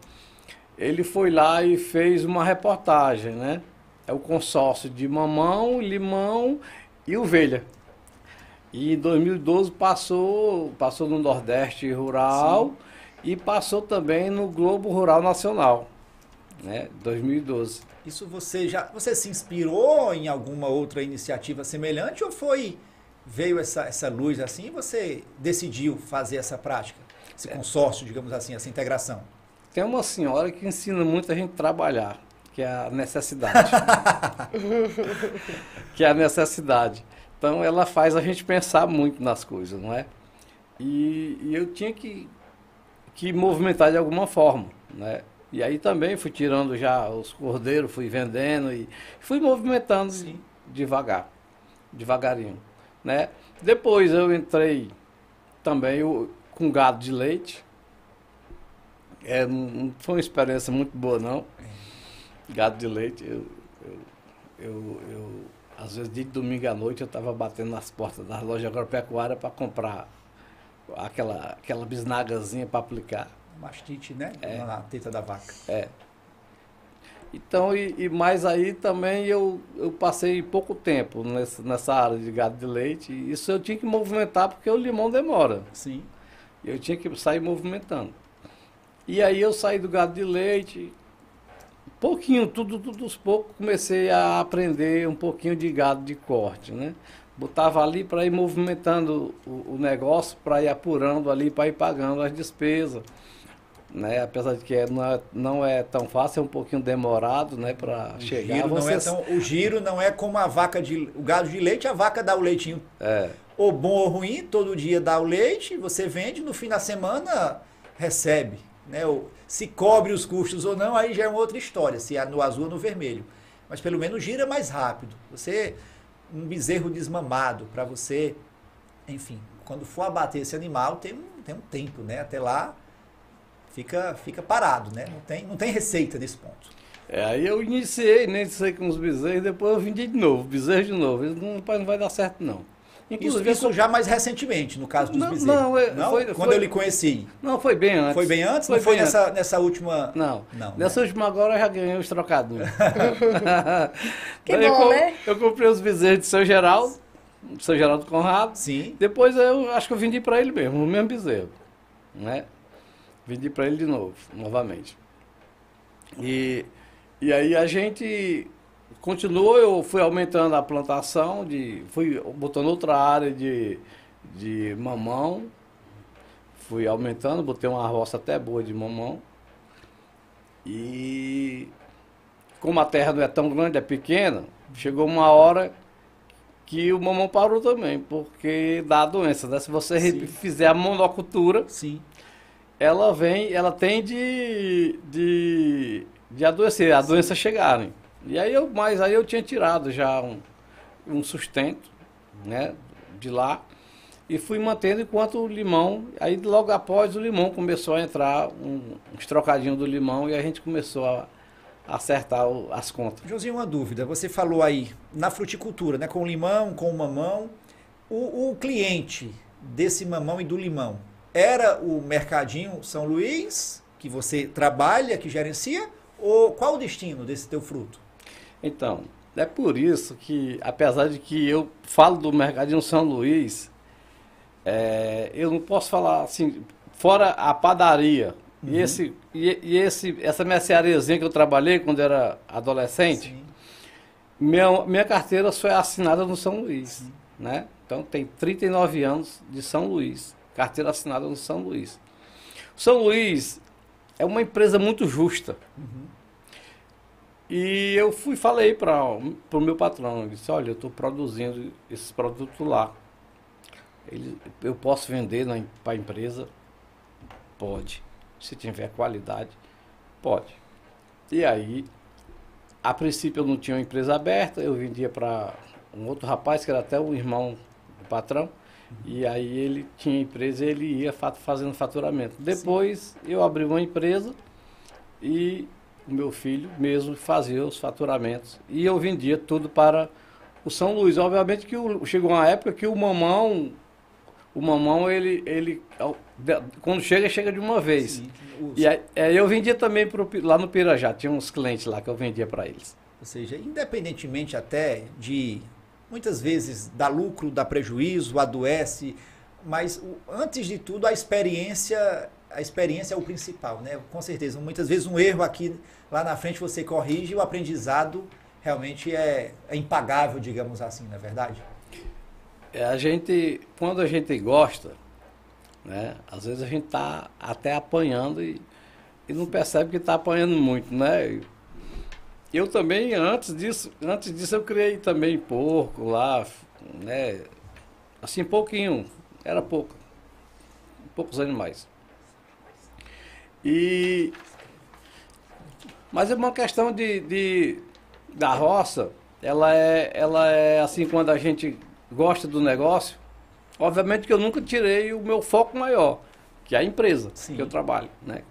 ele foi lá e fez uma reportagem, né? É o consórcio de mamão, limão e ovelha. E em 2012 passou, passou no Nordeste Rural Sim. e passou também no Globo Rural Nacional, né? 2012. Isso você já, você se inspirou em alguma outra iniciativa semelhante ou foi veio essa, essa luz assim e você decidiu fazer essa prática, esse consórcio, digamos assim, essa integração? Tem uma senhora que ensina gente a trabalhar, que é a necessidade. que é a necessidade. Então ela faz a gente pensar muito nas coisas, não é? E, e, eu tinha que, que movimentar de alguma forma, né? E aí também fui tirando já os cordeiros, fui vendendo e fui movimentando Sim. devagar, devagarinho, né? Depois eu entrei também eu, com gado de leite, é, não foi uma experiência muito boa, não. Gado de leite, eu, eu, eu, eu às vezes de domingo à noite eu estava batendo nas portas das lojas agropecuárias para comprar aquela, aquela bisnagazinha para aplicar. Mastite, né? É. Na teta da vaca. É. Então, e, e mais aí também eu, eu passei pouco tempo nessa, nessa área de gado de leite. E isso eu tinha que movimentar porque o limão demora. Sim. Eu tinha que sair movimentando. E aí eu saí do gado de leite, pouquinho, tudo, tudo aos poucos, comecei a aprender um pouquinho de gado de corte, né? Botava ali para ir movimentando o, o negócio, para ir apurando ali, para ir pagando as despesas. Né? Apesar de que é, não, é, não é tão fácil, é um pouquinho demorado, né, para chegar. Giro não é tão, o giro não é como a vaca de o gado de leite, a vaca dá o leitinho. É. Ou bom ou ruim, todo dia dá o leite, você vende, no fim da semana recebe né, se cobre os custos ou não, aí já é uma outra história, se é no azul ou no vermelho. Mas pelo menos gira mais rápido. Você, um bezerro desmamado, para você, enfim, quando for abater esse animal, tem um, tem um tempo, né? Até lá fica, fica parado, né? Não tem, não tem receita nesse ponto. É, aí eu iniciei, nem né, sei com os bezerros, depois eu vendi de novo, bezerro de novo. Não, não vai dar certo, não. Inclusive, isso, isso já mais recentemente, no caso dos não, bezerros. Não, é, não? Foi, Quando foi, eu lhe conheci. Não, foi bem antes. Foi bem antes? Foi não foi nessa, antes. nessa última. Não. não nessa né? última agora eu já ganhei os trocados. que Daí bom, eu, né? Eu comprei os bezerros de São Geraldo, São Geraldo Conrado. Sim. Depois eu acho que eu vendi para ele mesmo, o mesmo bezerro. Né? Vendi para ele de novo, novamente. E, e aí a gente continuou, eu fui aumentando a plantação, de, fui botando outra área de, de mamão, fui aumentando, botei uma roça até boa de mamão. E como a terra não é tão grande, é pequena, chegou uma hora que o mamão parou também, porque dá a doença, né? Se você Sim. fizer a monocultura, Sim. Ela vem, ela tem de, de, de adoecer, a doença chegarem. E aí eu, mas aí eu tinha tirado já um, um sustento, né, de lá, e fui mantendo enquanto o limão, aí logo após o limão começou a entrar um, uns trocadinhos do limão e a gente começou a acertar o- as contas. Josinho, uma dúvida. Você falou aí na fruticultura, né? Com o limão, com o mamão. O, o cliente desse mamão e do limão era o Mercadinho São Luís, que você trabalha, que gerencia? Ou qual o destino desse teu fruto? Então, é por isso que, apesar de que eu falo do Mercadinho São Luís, é, eu não posso falar assim, fora a padaria, e, esse, e, e esse, essa merceariazinha que eu trabalhei quando era adolescente, Sim. minha, minha carteira só é assinada no São Luís, né? Então tem 39 anos de São Luís, carteira assinada no São Luís. São Luís é uma empresa muito justa. E eu fui falei para o meu patrão, disse, olha, eu estou produzindo esses produtos lá. Ele, eu posso vender para a empresa? Pode. Se tiver qualidade, pode. E aí, a princípio eu não tinha uma empresa aberta, eu vendia para um outro rapaz, que era até o irmão do patrão, e aí ele tinha empresa e ele ia fa- fazendo faturamento. Depois eu abri uma empresa e o meu filho mesmo fazia os faturamentos. E eu vendia tudo para o São Luís. Obviamente que o- chegou uma época que o mamão, o mamão, ele, ele quando chega, chega de uma vez. Sim. E aí, aí eu vendia também pro, lá no Pirajá, tinha uns clientes lá que eu vendia para eles. Ou seja, independentemente até de muitas vezes dá lucro, dá prejuízo, adoece, mas antes de tudo a experiência, a experiência é o principal, né? Com certeza, muitas vezes um erro aqui lá na frente você corrige e o aprendizado realmente é, é impagável, digamos assim, não é verdade? É, a gente, quando a gente gosta, né, às vezes a gente tá até apanhando e, e não percebe que está apanhando muito, né? Eu também, antes disso, antes disso eu criei também porco lá, né? Assim, pouquinho, era pouco, poucos animais. E, mas é uma questão de, de da roça, ela é, ela é assim, quando a gente gosta do negócio, obviamente que eu nunca tirei o meu foco maior, que é a empresa Sim. que eu trabalho, né?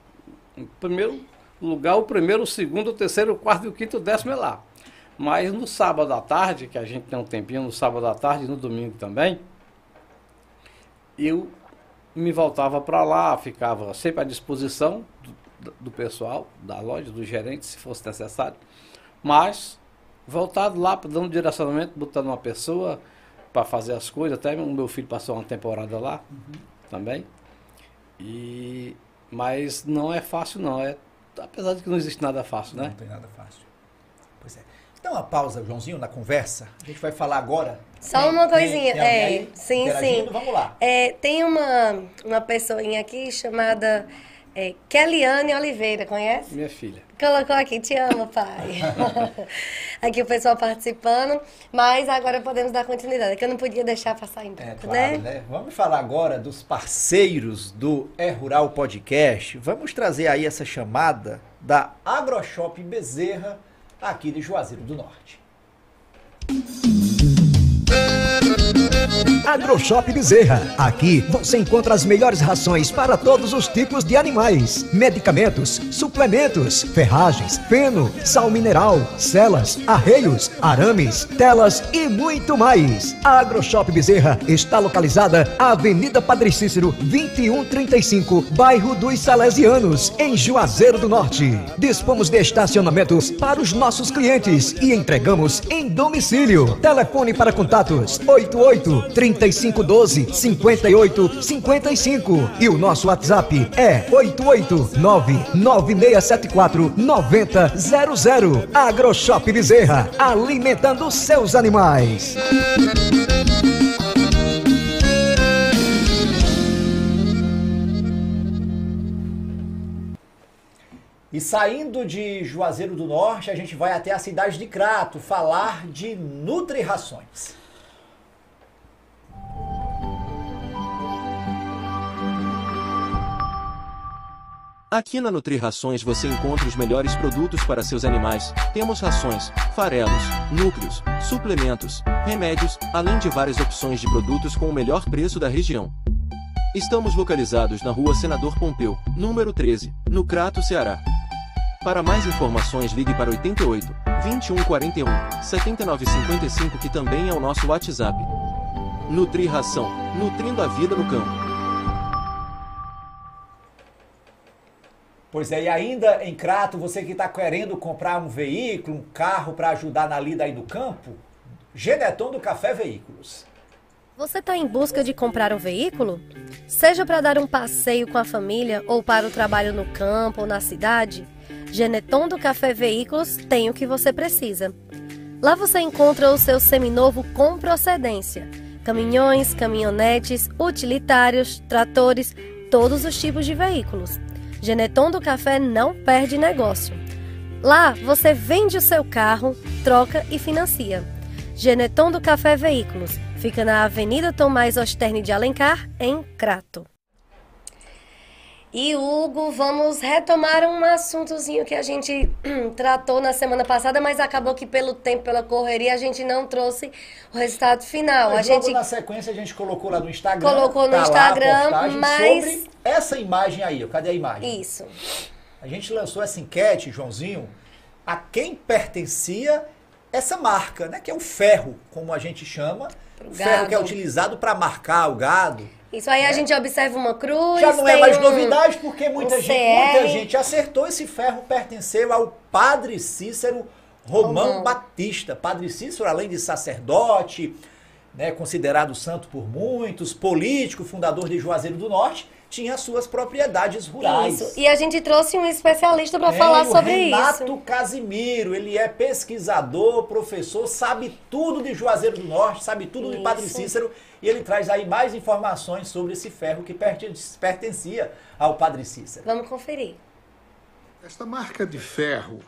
Primeiro lugar, o primeiro, o segundo, o terceiro, o quarto e o quinto, o décimo é lá. Mas no sábado à tarde, que a gente tem um tempinho no sábado à tarde e no domingo também, eu me voltava para lá, ficava sempre à disposição do, do pessoal, da loja, do gerente, se fosse necessário. Mas voltado lá, dando direcionamento, botando uma pessoa para fazer as coisas. Até o meu filho passou uma temporada lá também. E, mas não é fácil não. É, apesar de que não existe nada fácil, Não né? tem nada fácil. Pois é. Dá uma pausa, Joãozinho, na conversa. A gente vai falar agora. Só Tem- uma tem- coisinha, tem alguém é, aí sim, sim. Vamos lá. É, tem uma, uma pessoinha aqui chamada é, Kellyanne Oliveira, conhece? Minha filha. Colocou aqui, te amo, pai. aqui o pessoal participando, mas agora podemos dar continuidade, que eu não podia deixar passar em É branco, claro, né? Vamos falar agora dos parceiros do É Rural Podcast. Vamos trazer aí essa chamada da AgroShop Bezerra, aqui de Juazeiro do Norte. AgroShop Bezerra. Aqui você encontra as melhores rações para todos os tipos de animais, medicamentos, suplementos, ferragens, feno, sal mineral, celas, arreios, arames, telas e muito mais. A AgroShop Bezerra está localizada à Avenida Padre Cícero, 2135, bairro dos Salesianos, em Juazeiro do Norte. Dispomos de estacionamentos para os nossos clientes e entregamos em domicílio. Telefone para contatos 88 3512 58 55 e o nosso WhatsApp é 889 9674 9000. AgroShop Bezerra, alimentando seus animais. E saindo de Juazeiro do Norte, a gente vai até a cidade de Crato falar de Nutri Rações. Aqui na Nutri Rações você encontra os melhores produtos para seus animais. Temos rações, farelos, núcleos, suplementos, remédios, além de várias opções de produtos com o melhor preço da região. Estamos localizados na rua Senador Pompeu, número 13, no Crato, Ceará. Para mais informações ligue para 88 2141 7955 que também é o nosso WhatsApp. Nutri Ração, nutrindo a vida no campo. Pois é, e ainda em Crato, você que está querendo comprar um veículo, um carro para ajudar na lida aí do campo, Geneton do Café Veículos. Você está em busca de comprar um veículo? Seja para dar um passeio com a família ou para o trabalho no campo ou na cidade, Geneton do Café Veículos tem o que você precisa. Lá você encontra o seu seminovo com procedência: caminhões, caminhonetes, utilitários, tratores, todos os tipos de veículos. Geneton do Café não perde negócio. Lá você vende o seu carro, troca e financia. Geneton do Café Veículos fica na Avenida Tomás Osterne de Alencar, em Crato. E Hugo, vamos retomar um assuntozinho que a gente tratou na semana passada, mas acabou que pelo tempo, pela correria, a gente não trouxe o resultado final. Mas a gente na sequência a gente colocou lá no Instagram. colocou no tá lá Instagram, postagem mas sobre essa imagem aí. Cadê a imagem? isso. A gente lançou essa enquete, Joãozinho, a quem pertencia essa marca, né? Que é o ferro, como a gente chama. O ferro que é utilizado para marcar o gado. Isso aí a gente observa uma cruz. Já não é mais um- novidade, porque muita, um gente, CR. muita gente acertou. Esse ferro pertenceu ao padre Cícero Romão Romão. Batista. Padre Cícero, além de sacerdote, né, considerado santo por muitos, político, fundador de Juazeiro do Norte, tinha suas propriedades rurais. Isso. E a gente trouxe um especialista para É, falar o sobre Renato isso. Casimiro, ele é pesquisador, professor, sabe tudo de Juazeiro do Norte, sabe tudo de Padre Isso. Cícero, e ele traz aí mais informações sobre esse ferro que perten- pertencia ao Padre Cícero. Vamos conferir. Esta marca de ferro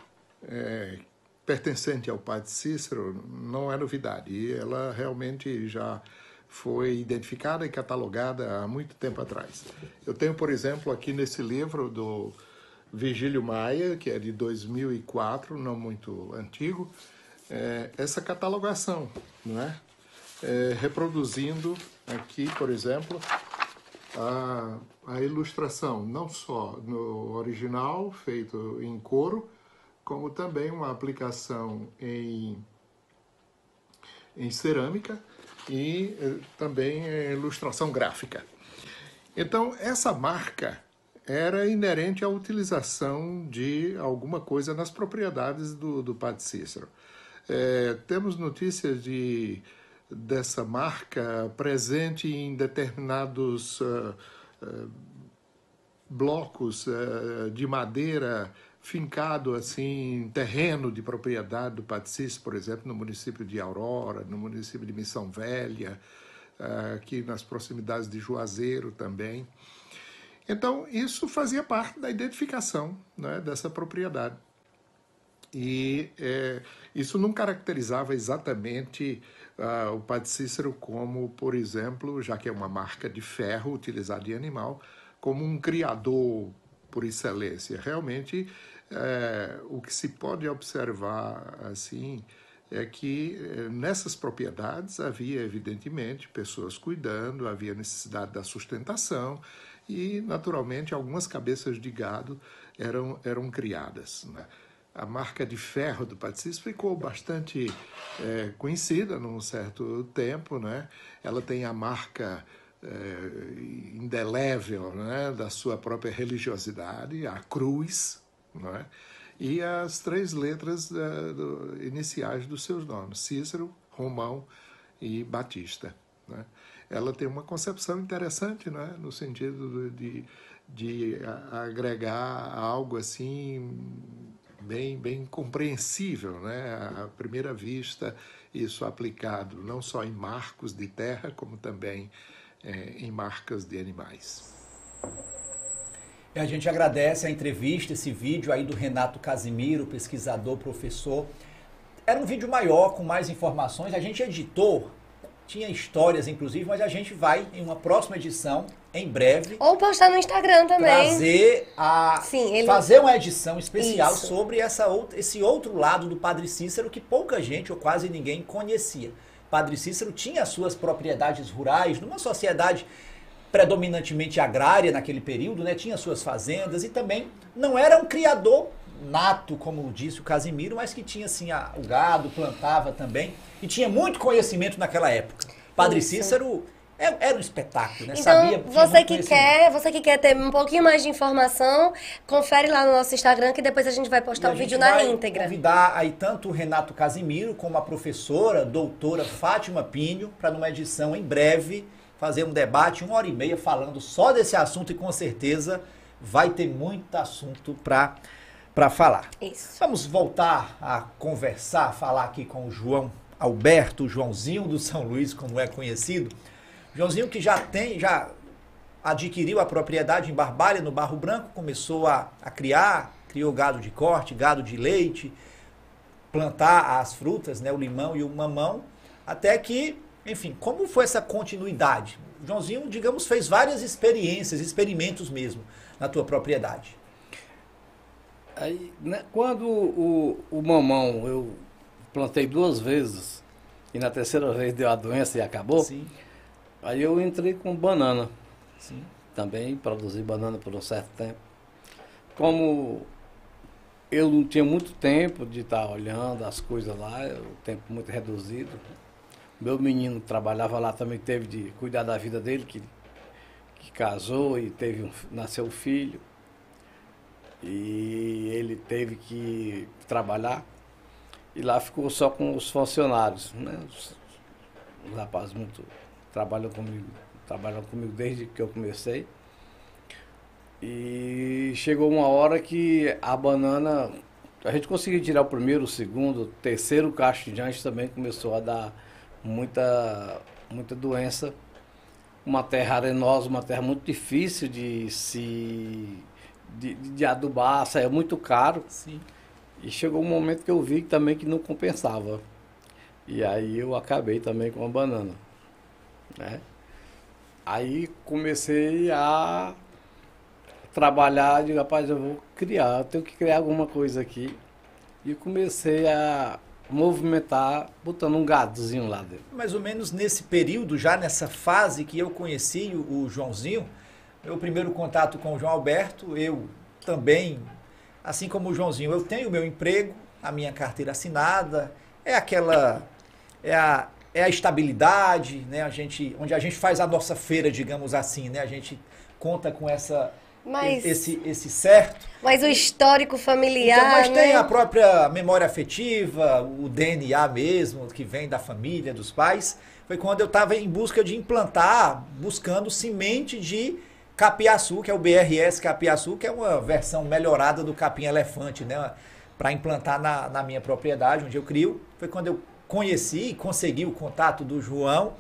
é, pertencente ao Padre Cícero não é novidade. E ela realmente já foi identificada e catalogada há muito tempo atrás. Eu tenho, por exemplo, aqui nesse livro do Vigílio Maia, que é de 2004, não muito antigo, é, essa catalogação, não é? É, reproduzindo aqui, por exemplo, a, a ilustração, não só no original, feito em couro, como também uma aplicação em, em cerâmica e eh, também em ilustração gráfica. Então, essa marca era inerente à utilização de alguma coisa nas propriedades do, do Padre Cícero. Eh, temos notícias de, dessa marca presente em determinados ah, ah, blocos eh, de madeira fincado assim terreno de propriedade do Cícero, por exemplo, no município de Aurora, no município de Missão Velha, ah, aqui nas proximidades de Juazeiro também. Então, isso fazia parte da identificação né, dessa propriedade. E eh, isso não caracterizava exatamente ah, o Padre Cícero como, por exemplo, já que é uma marca de ferro utilizada em animal, como um criador por excelência. Realmente, eh, o que se pode observar assim é que eh, nessas propriedades havia, evidentemente, pessoas cuidando, havia necessidade da sustentação e, naturalmente, algumas cabeças de gado eram, eram criadas. Né? A marca de ferro do Patrício ficou bastante eh, conhecida num certo tempo. Né? Ela tem a marca eh, indelével né? da sua própria religiosidade, a cruz, né? e as três letras eh, do- iniciais dos seus nomes, Cícero, Romão e Batista. Né? Ela tem uma concepção interessante, né? no sentido de, de agregar algo assim bem, bem compreensível, né? à primeira vista, isso aplicado não só em marcos de terra, como também eh, em marcas de animais. A gente agradece a entrevista, esse vídeo aí do Renato Casimiro, pesquisador, professor. Era um vídeo maior, com mais informações. A gente editou tinha histórias, inclusive, mas a gente vai, em uma próxima edição, em breve, Ou postar no Instagram também. trazer a Sim, ele- fazer uma edição especial Isso. sobre essa outra, esse outro lado do Padre Cícero que pouca gente ou quase ninguém conhecia. Padre Cícero tinha as suas propriedades rurais numa sociedade predominantemente agrária naquele período, né? Tinha suas fazendas e também não era um criador nato, como disse o Casimiro, mas que tinha assim a- o gado, plantava também e tinha muito conhecimento naquela época. Padre Isso. Cícero é- era um espetáculo, né? Então, Sabia, você que quer, você que quer ter um pouquinho mais de informação, confere lá no nosso Instagram que depois a gente vai postar E o vídeo na íntegra. convidar aí tanto o Renato Casimiro como a professora, doutora Fátima Pinho, para numa edição em breve fazer um debate, uma hora e meia, falando só desse assunto e com certeza vai ter muito assunto para para falar. Isso. Vamos voltar a conversar, falar aqui com o João Alberto, o Joãozinho do São Luís, como é conhecido. Joãozinho que já tem, já adquiriu a propriedade em Barbalha, no Barro Branco, começou a, a criar, criou gado de corte, gado de leite, plantar as frutas, né, o limão e o mamão, até que, enfim, como foi essa continuidade? O Joãozinho, digamos, fez várias experiências, experimentos mesmo, na tua propriedade. Aí, né, quando o, o mamão eu plantei duas vezes e na terceira vez deu a doença e acabou, Sim, aí eu entrei com banana. sim. Também produzi banana por um certo tempo. Como eu não tinha muito tempo de estar olhando as coisas lá, o tempo muito reduzido. Meu menino trabalhava lá também, teve de cuidar da vida dele, que, que casou e teve um, nasceu um filho. E ele teve que trabalhar. E lá ficou só com os funcionários, né? Os, os rapazes muito trabalham comigo, trabalham comigo desde que eu comecei. E chegou uma hora que a banana, a gente conseguiu tirar o primeiro, o segundo, o terceiro cacho diante também começou a dar muita, muita doença. Uma terra arenosa, uma terra muito difícil de se de, de adubar, saiu muito caro. Sim. E chegou um momento que eu vi também que não compensava. E aí eu acabei também com a banana. Né? Aí comecei a trabalhar, digo, rapaz, eu vou criar, eu tenho que criar alguma coisa aqui. E comecei a movimentar, botando um gadozinho lá dentro. Mais ou menos nesse período, já nessa fase que eu conheci o, o Joãozinho, meu primeiro contato com o João Alberto, eu também, assim como o Joãozinho, eu tenho o meu emprego, a minha carteira assinada, é aquela, é a, é a estabilidade, né? A gente, onde a gente faz a nossa feira, digamos assim, né? A gente conta com essa, Mas- esse, esse certo. Mas o histórico familiar, Então, mas tem né? a própria memória afetiva, o DNA mesmo, que vem da família, dos pais. Foi quando eu estava em busca de implantar, buscando semente de capiaçu, que é o BRS capiaçu, que é uma versão melhorada do capim-elefante, né? Para implantar na, na minha propriedade, onde eu crio. Foi quando eu conheci e consegui o contato do João.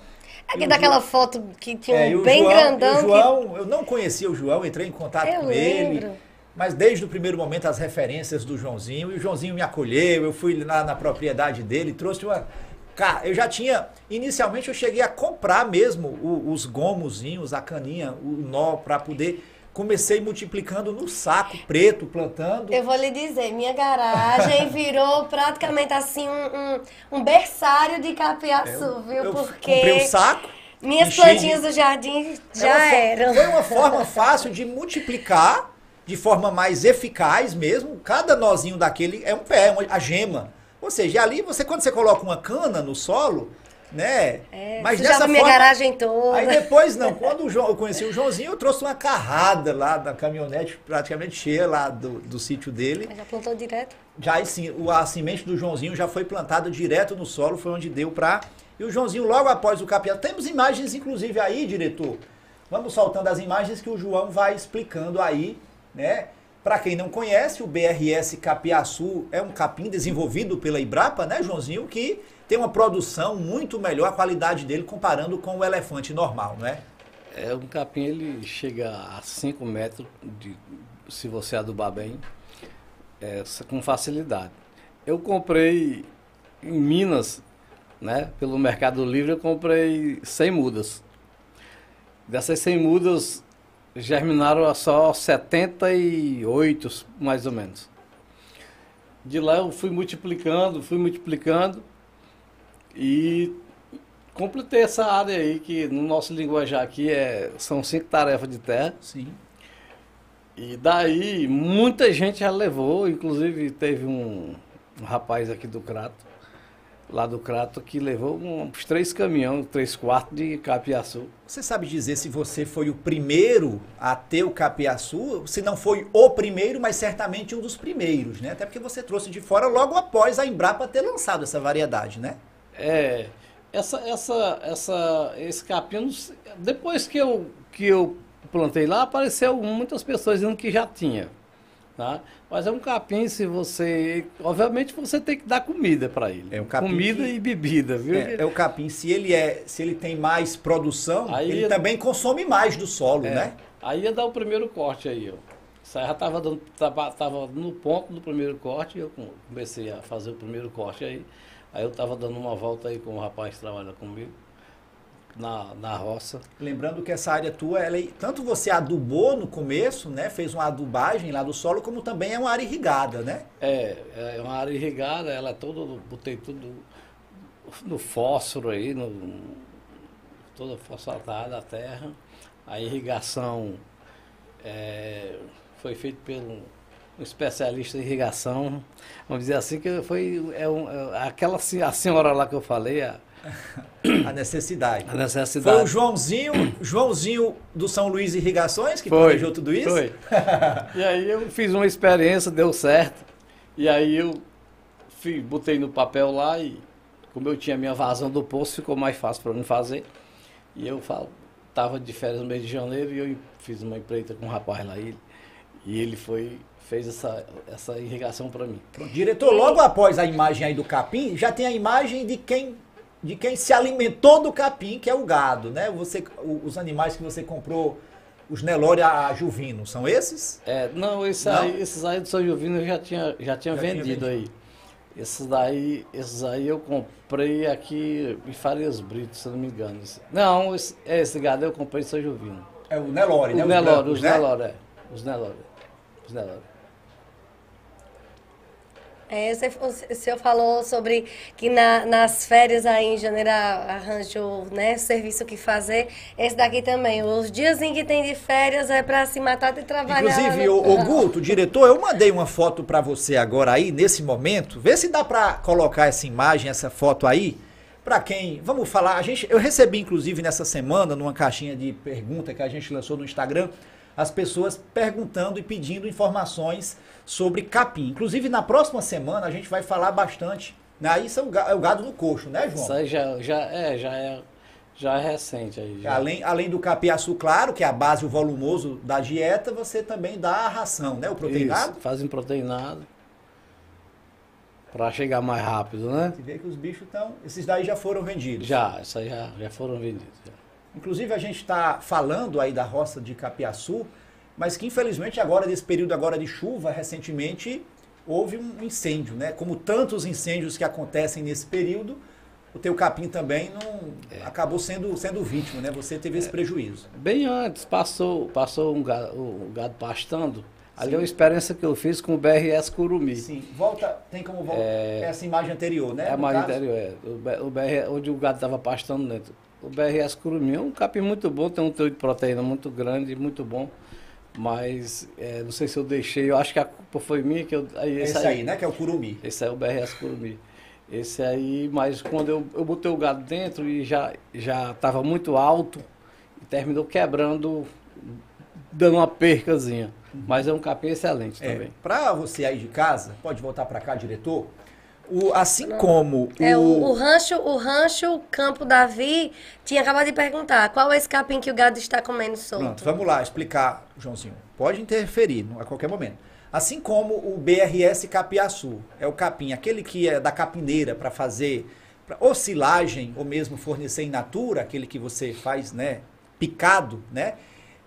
O daquela João- foto que tinha é, um o bem João- grandão. e o que- João, eu não conhecia o João, entrei em contato Eu com ele. lembro. Mas desde o primeiro momento as referências do Joãozinho, e o Joãozinho me acolheu, eu fui lá na propriedade dele, trouxe uma. Cara, eu já tinha. Inicialmente eu cheguei a comprar mesmo o- os gomozinhos, a caninha, o nó, para poder. Comecei multiplicando no saco preto, plantando. Eu vou lhe dizer, minha garagem virou praticamente assim um, um, um berçário de capiaçu, viu? eu Porque comprei o saco. minhas enchi de- plantinhas do jardim É já fo- eram. Foi uma forma fácil de multiplicar de forma mais eficaz mesmo. Cada nozinho daquele é um pé, é uma- a gema. Ou seja, ali você quando você coloca uma cana no solo, né? É, mas dessa minha forma, garagem toda. Aí depois não, quando o João, eu conheci o Joãozinho, eu trouxe uma carrada lá da caminhonete praticamente cheia lá do, do sítio dele. Mas Já plantou direto? Já sim, o- a semente do Joãozinho já foi plantada direto no solo, foi onde deu pra. E o Joãozinho, logo após o capiaçu. Temos imagens, inclusive, aí, diretor. Vamos soltando as imagens que o João vai explicando aí, né? Para quem não conhece, o BRS Capiaçu é um capim desenvolvido pela Ibrapa, né, Joãozinho? Que tem uma produção muito melhor, a qualidade dele, comparando com o elefante normal, não é? É, um capim ele chega a 5 metros, de, se você adubar bem, é, com facilidade. Eu comprei em Minas né? Pelo Mercado Livre eu comprei 100 mudas. Dessas 100 mudas germinaram só 78, mais ou menos. De lá eu fui multiplicando, fui multiplicando e completei essa área aí que no nosso linguajar aqui é, são cinco tarefas de terra. Sim. E daí muita gente já levou, inclusive teve um, um rapaz aqui do Crato, lá do Crato, que levou uns três caminhões, três quartos de capiaçu. Você sabe dizer se você foi o primeiro a ter o capiaçu? Se não foi o primeiro, mas certamente um dos primeiros, né? Até porque você trouxe de fora logo após a Embrapa ter lançado essa variedade, né? É, essa, essa, essa, esse capim, depois que eu, que eu plantei lá, apareceu muitas pessoas dizendo que já tinha. Tá? Mas é um capim, se você. Obviamente você tem que dar comida para ele. É um capim comida que- e bebida, viu? É, é o capim, se ele é, se ele tem mais produção, Aí ele ele- também consome mais do solo, É. né? Aí ia dar o primeiro corte aí, ó. Isso aí já tava, dando, tava, tava no ponto do primeiro corte, eu com- comecei a fazer o primeiro corte aí. Aí eu tava dando uma volta aí com o rapaz que trabalha comigo, na, na roça. Lembrando que essa área tua, ela, é- tanto você adubou no começo, né? Fez uma adubagem lá do solo, como também é uma área irrigada, né? É, é uma área irrigada, ela é toda, botei tudo no fósforo aí, no, toda fosfatada a terra. A irrigação é, foi feita pelo um especialista em irrigação. Vamos dizer assim que foi é um, é aquela a senhora lá que eu falei, a, A necessidade. a necessidade. Foi o Joãozinho, Joãozinho do São Luís Irrigações que Foi, planejou tudo isso? Foi. e aí eu fiz uma experiência, deu certo. E aí eu fiz, botei no papel lá e como eu tinha minha vazão do poço, ficou mais fácil para mim fazer. E eu falo, tava de férias no mês de janeiro e eu fiz uma empreita com um rapaz lá ele, e ele foi fez essa, essa irrigação para mim. Diretor, logo após a imagem aí do capim, já tem a imagem de quem de quem se alimentou do capim, que é o gado, né? Você, o- os animais que você comprou, os Nelore a Juvino, são esses? É, não, esse Não? Aí, esses aí do São Jovino eu já tinha, já tinha Já tinha vendido aí. Esses daí, esses aí eu comprei aqui em Farias Brito, se não me engano. Não, esse, é, esse gado eu comprei em São Jovino. É o Nelore, né? Os Nelore, brancos, os né? Nelore, é. Os Nelore. Os Nelore. É, você- o senhor falou sobre que na- nas férias aí em janeiro arranjou né, serviço que fazer. Esse daqui também. Os dias em que tem de férias é para se matar e trabalhar. Inclusive, né? o, o Guto, diretor, eu mandei uma foto pra você agora aí, nesse momento. Vê se dá pra colocar essa imagem, essa foto aí. Pra quem, vamos falar, a gente, eu recebi inclusive nessa semana, numa caixinha de pergunta que a gente lançou no Instagram, as pessoas perguntando e pedindo informações sobre capim. Inclusive, na próxima semana a gente vai falar bastante. Né? Aí é o é o gado no coxo, né, João? Isso aí já, já, é, já é, já é recente aí. já. Além, além do capiaçu claro, que é a base, o volumoso da dieta, você também dá a ração, né? O proteinado. Isso, fazem proteinado. Pra chegar mais rápido, né? Você vê que os bichos estão. Esses daí já foram vendidos. Já, isso aí já, já foram vendidos. já. Inclusive, a gente está falando aí da roça de Capiaçu, mas que infelizmente agora, nesse período agora de chuva, recentemente, houve um incêndio, né? Como tantos incêndios que acontecem nesse período, o teu capim também não acabou sendo, sendo vítima, né? Você teve esse prejuízo. Bem antes, passou, passou um gado, o gado pastando. Ali é uma experiência que eu fiz com o BRS Curumi. Sim, volta, tem como voltar essa imagem anterior, né? É a mais caso, interior, é. O, B- o BR, onde o gado estava pastando dentro. O BRS Curumi é um capim muito bom, tem um teor de proteína muito grande, muito bom. Mas é, não sei se eu deixei, eu acho que a culpa foi minha que eu. Aí, Esse aí, né? Que é o curumi. Esse aí é o BRS Curumi. Esse aí, mas quando eu, eu botei o gado dentro e já já estava muito alto, e terminou quebrando, dando uma percazinha. Mas é um capim excelente É, também. para você aí de casa, pode voltar para cá, diretor. O, assim como É, o, o, o rancho, o rancho Campo Davi tinha acabado de perguntar qual é esse capim que o gado está comendo solto. Pronto, vamos lá explicar, Joãozinho. Pode interferir a qualquer momento. Assim como o BRS Capiaçu, é o capim, aquele que é da capineira para fazer pra, ou silagem ou mesmo fornecer in natura, aquele que você faz, né, picado, né?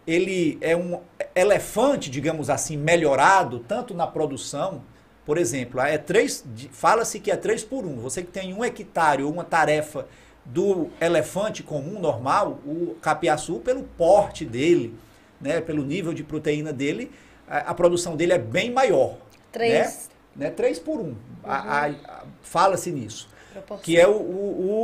Ele é um elefante, digamos assim, melhorado tanto na produção Por exemplo, é três, fala-se que é 3 por 1. Você que tem um hectare ou uma tarefa do elefante comum, normal, o capiaçu, pelo porte dele, né, pelo nível de proteína dele, a, a produção dele é bem maior. Três. Né? Né? 3 por 1. A- a- a- Fala-se nisso. Proporção. Que é o,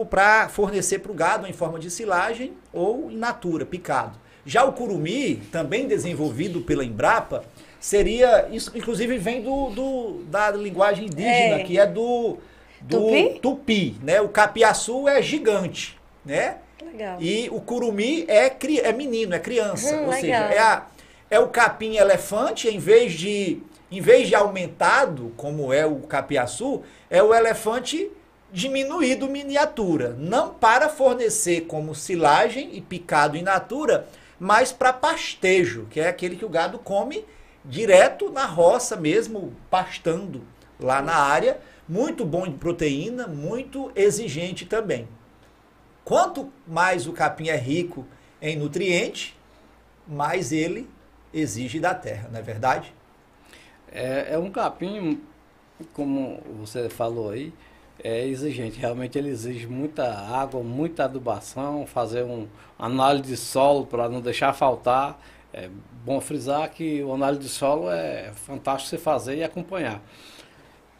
o, para fornecer para o gado em forma de silagem ou in natura, picado. Já o curumi, também desenvolvido pela Embrapa, seria, isso inclusive vem do, do- da linguagem indígena, É. que é do, do Tupi? tupi, né? O capiaçu é gigante, né? Legal. E o curumi é, cri- é menino, é criança. Hum, ou seja, legal. é, a- é o capim elefante, em vez de em vez de aumentado, como é o capiaçu, é o elefante diminuído miniatura. Não para fornecer como silagem e picado in natura, mas para pastejo, que é aquele que o gado come direto na roça mesmo, pastando lá na área. Muito bom de proteína, muito exigente também. Quanto mais o capim é rico em nutriente, mais ele exige da terra, não é verdade? É, é um capim, como você falou aí, é exigente. Realmente ele exige muita água, muita adubação, fazer um análise de solo para não deixar faltar. É bom frisar que o análise de solo é fantástico você fazer e acompanhar.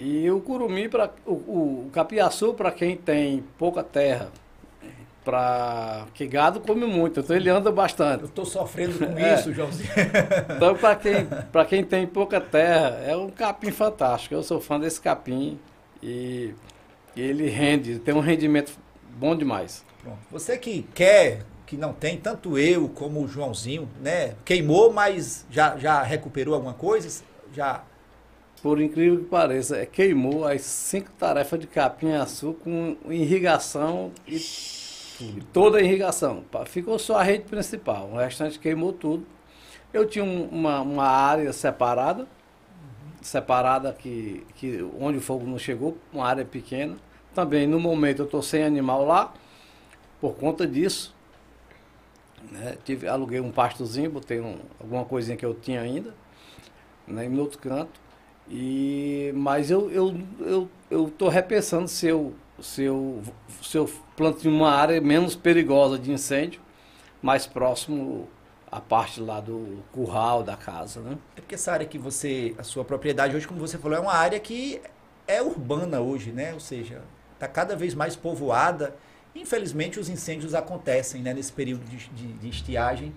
E o curumi, pra, o, o, capiaçu, para quem tem pouca terra, para que gado come muito, então ele anda bastante. Eu estou sofrendo com É. isso, Joãozinho. Então, para quem, pra quem tem pouca terra, é um capim fantástico. Eu sou fã desse capim e ele rende, tem um rendimento bom demais. Pronto. Você que quer, que não tem, tanto eu como o Joãozinho, né? Queimou, mas já, já recuperou alguma coisa? Já. Por incrível que pareça, é, queimou as cinco tarefas de capim-açu com irrigação e toda a irrigação. Ficou só a rede principal, o restante queimou tudo. Eu tinha um- uma, uma área separada, separada que, que onde o fogo não chegou, uma área pequena. Também no momento eu estou sem animal lá, por conta disso. Né, tive, aluguei um pastozinho, botei um- alguma coisinha que eu tinha ainda, né, em outro canto. E, mas eu eu eu eu tô repensando se eu se eu se eu planto em uma área menos perigosa de incêndio, mais próximo à parte lá do curral da casa, né? É porque essa área que você, a sua propriedade hoje, como você falou, é uma área que é urbana hoje, né? Ou seja, está cada vez mais povoada. Infelizmente, os incêndios acontecem né, nesse período de, de, de estiagem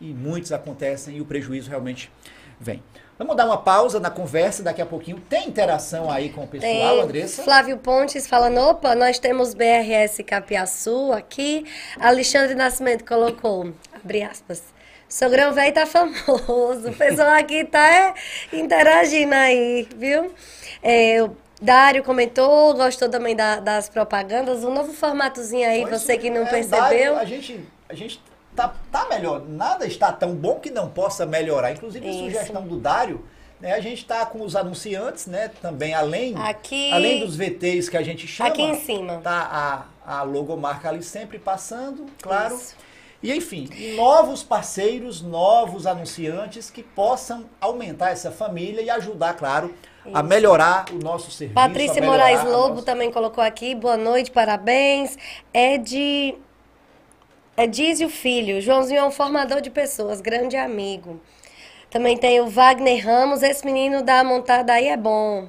e muitos acontecem e o prejuízo realmente vem. Vamos dar uma pausa na conversa daqui a pouquinho. Tem interação aí com o pessoal, Tem Andressa? Flávio Pontes falando, opa, nós temos BRS Capiaçu aqui. Alexandre Nascimento colocou, abre aspas, Sogrão velho tá famoso. O pessoal aqui tá é, interagindo aí, viu? É, Dário comentou, gostou também da- das propagandas. Um novo formatozinho aí, Pois você que não é, percebeu. Dário, A gente, a gente tá, tá melhor. Nada está tão bom que não possa melhorar. Inclusive, a Isso. sugestão do Dário, né, a gente está com os anunciantes, né? Também, além, Aqui- além dos VTs que a gente chama. Aqui em cima. Tá a, a logomarca ali sempre passando, claro. Isso. E enfim, novos parceiros, novos anunciantes que possam aumentar essa família e ajudar, claro, a melhorar o nosso serviço. Patrícia Moraes Lobo nossa- também colocou aqui, boa noite, parabéns. É de. É Dizio Filho, Joãozinho é um formador de pessoas, grande amigo. Também tem o Wagner Ramos, esse menino da montada aí é bom.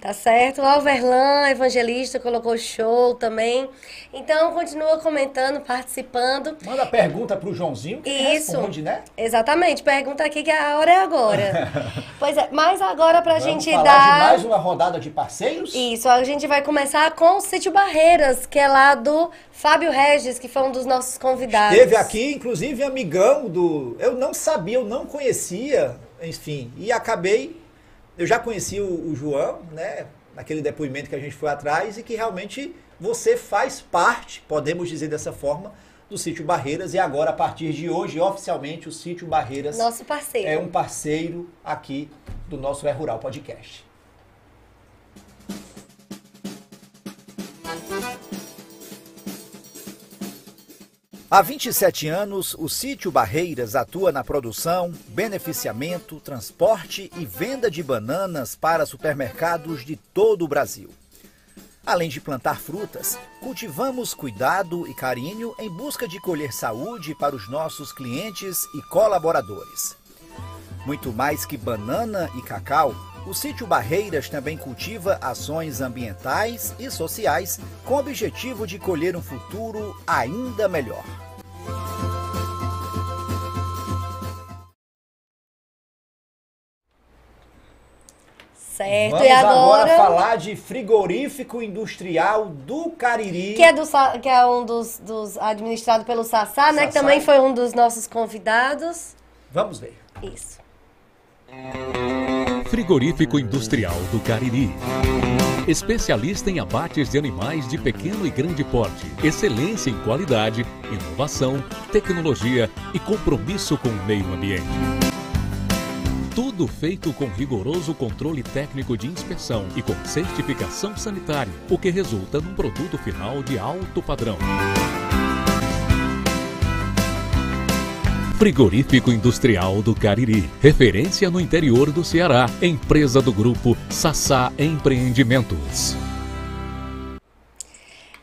Tá certo? O Alverlan, evangelista, colocou show também. Então, continua comentando, participando. Manda pergunta pro Joãozinho que Isso. responde, né? Exatamente, pergunta aqui que a hora é agora. pois é, mas agora pra Vamos gente falar dar. de mais uma rodada de parceiros? Isso, a gente vai começar com o Sítio Barreiras, que é lá do Fábio Regis, que foi um dos nossos convidados. Teve aqui, inclusive, amigão do. Eu não sabia, eu não conhecia, enfim, e acabei. Eu já conheci o, o João, né? Naquele depoimento que a gente foi atrás, e que realmente você faz parte, podemos dizer dessa forma, do Sítio Barreiras. E agora, a partir de hoje, oficialmente, o Sítio Barreiras Nosso parceiro. é um parceiro aqui do nosso É Rural Podcast. Há 27 anos, o sítio Barreiras atua na produção, beneficiamento, transporte e venda de bananas para supermercados de todo o Brasil. Além de plantar frutas, cultivamos cuidado e carinho em busca de colher saúde para os nossos clientes e colaboradores. Muito mais que banana e cacau, o sítio Barreiras também cultiva ações ambientais e sociais com o objetivo de colher um futuro ainda melhor. Certo, Vamos e agora, falar de frigorífico industrial do Cariri. que é, do, que é um dos, dos administrado pelo Sassá, né? Que Sassá. também foi um dos nossos convidados. Vamos ver. Isso. Frigorífico Industrial do Cariri. Especialista em abates de animais de pequeno e grande porte. Excelência em qualidade, inovação, tecnologia e compromisso com o meio ambiente. Tudo feito com rigoroso controle técnico de inspeção e com certificação sanitária, o que resulta num produto final de alto padrão. Frigorífico Industrial do Cariri, referência no interior do Ceará, empresa do grupo Sassá Empreendimentos.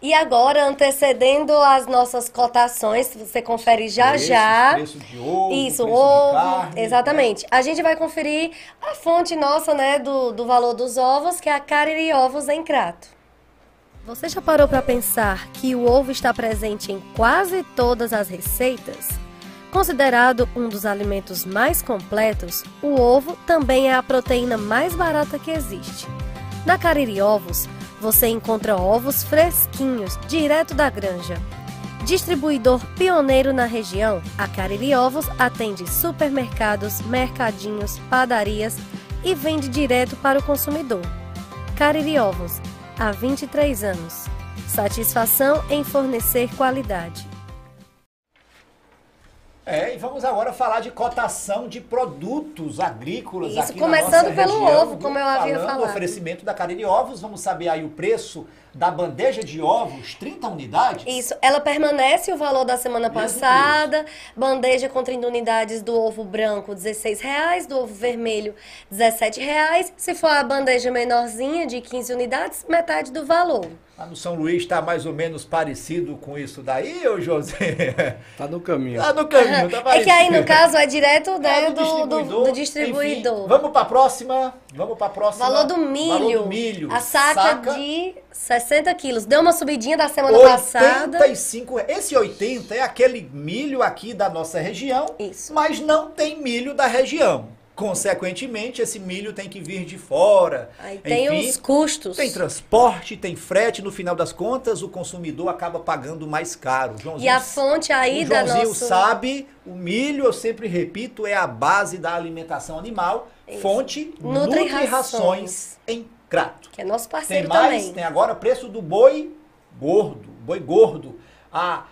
E agora, antecedendo as nossas cotações, você confere já Preços, já. preço de ovo, Isso, preço de ovo. carne, exatamente. A gente vai conferir a fonte nossa, né, do, do valor dos ovos, que é a Cariri Ovos em Crato. Você já parou para pensar que o ovo está presente em quase todas as receitas? Considerado um dos alimentos mais completos, o ovo também é a proteína mais barata que existe. Na Cariri Ovos, você encontra ovos fresquinhos, direto da granja. Distribuidor pioneiro na região, a Cariri Ovos atende supermercados, mercadinhos, padarias e vende direto para o consumidor. Cariri Ovos, há 23 anos. Satisfação em fornecer qualidade. É, e vamos agora falar de cotação de produtos agrícolas Isso, aqui começando pelo região, ovo, como eu havia falado. oferecimento da Cariri Ovos, vamos saber aí o preço da bandeja de ovos, 30 unidades? Isso, ela permanece o valor da semana Mesmo passada. Bandeja com 30 unidades do ovo branco, 16 reais, do ovo vermelho, 17 reais. Se for a bandeja menorzinha de 15 unidades, metade do valor. Lá no São Luís está mais ou menos parecido com isso daí, ô José? Tá no caminho. Tá no caminho, tá É parecido. que aí, no caso, é direto né, É, do, do, do distribuidor. Enfim, vamos para a próxima. Vamos para a próxima. Valor do milho. Valor do milho. A saca, de 60 quilos. Deu uma subidinha da semana 85 passada. Esse 80 é aquele milho aqui da nossa região, Isso. mas não tem milho da região. Consequentemente, esse milho tem que vir de fora. Aí tem Enfim, os custos. Tem transporte, tem frete, no final das contas, o consumidor acaba pagando mais caro. Joãozinho, E a fonte aí o da Joãozinho sabe, o milho, eu sempre repito, é a base da alimentação animal. Isso. Fonte Nutri Rações. em Crato. Que é nosso Tem parceiro mais, também. tem agora o preço do boi gordo, boi gordo. A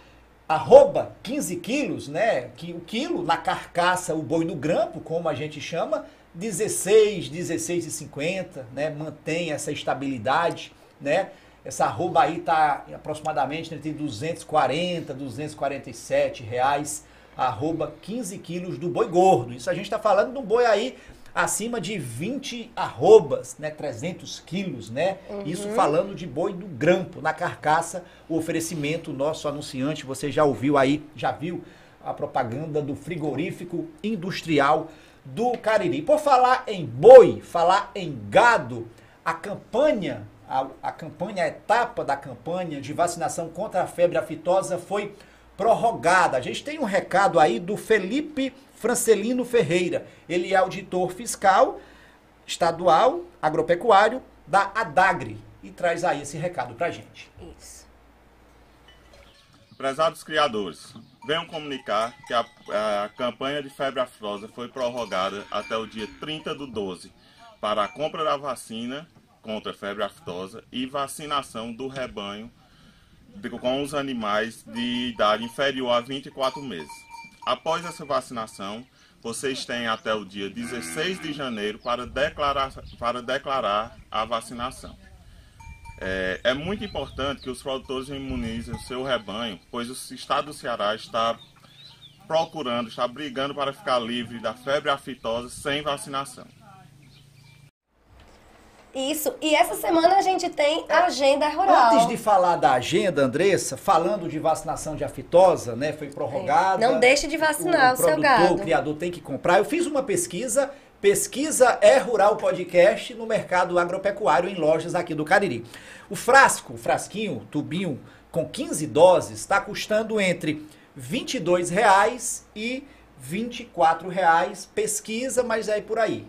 arroba 15 quilos, né? Que o quilo na carcaça, o boi no grampo, como a gente chama, 16, 16,50, né? Mantém essa estabilidade, né? Essa arroba aí tá aproximadamente entre 240, 247 reais. Arroba 15 quilos do boi gordo. Isso a gente está falando de um boi aí acima de 20 arrobas, né? 300 quilos, né? Isso falando de boi do grampo, na carcaça, o oferecimento nosso anunciante, você já ouviu aí, já viu a propaganda do frigorífico industrial do Cariri. Por falar em boi, falar em gado, a campanha, a, a campanha, a etapa da campanha de vacinação contra a febre aftosa foi prorrogada. A gente tem um recado aí do Felipe Francelino Ferreira. Ele é auditor fiscal estadual agropecuário da Adagre e traz aí esse recado pra gente. Isso. Prezados criadores, venham comunicar que a, a campanha de febre aftosa foi prorrogada até o dia 30 do 12 para a compra da vacina contra a febre aftosa e vacinação do rebanho de- com os animais de idade inferior a 24 meses. Após essa vacinação, vocês têm até o dia 16 de janeiro para declarar, para declarar a vacinação. É, é muito importante que os produtores imunizem o seu rebanho, pois o estado do Ceará está procurando, está brigando para ficar livre da febre aftosa sem vacinação. Isso. E essa semana a gente tem agenda rural. Antes de falar da agenda, Andressa, falando de vacinação de aftosa, né? Foi prorrogada. Não deixe de vacinar o, o seu produtor, gado. O criador tem que comprar. Eu fiz uma pesquisa, pesquisa é rural podcast no mercado agropecuário em lojas aqui do Cariri. O frasco, o frasquinho, tubinho com 15 doses está custando entre 22 reais e 24 reais. Pesquisa, mas é por aí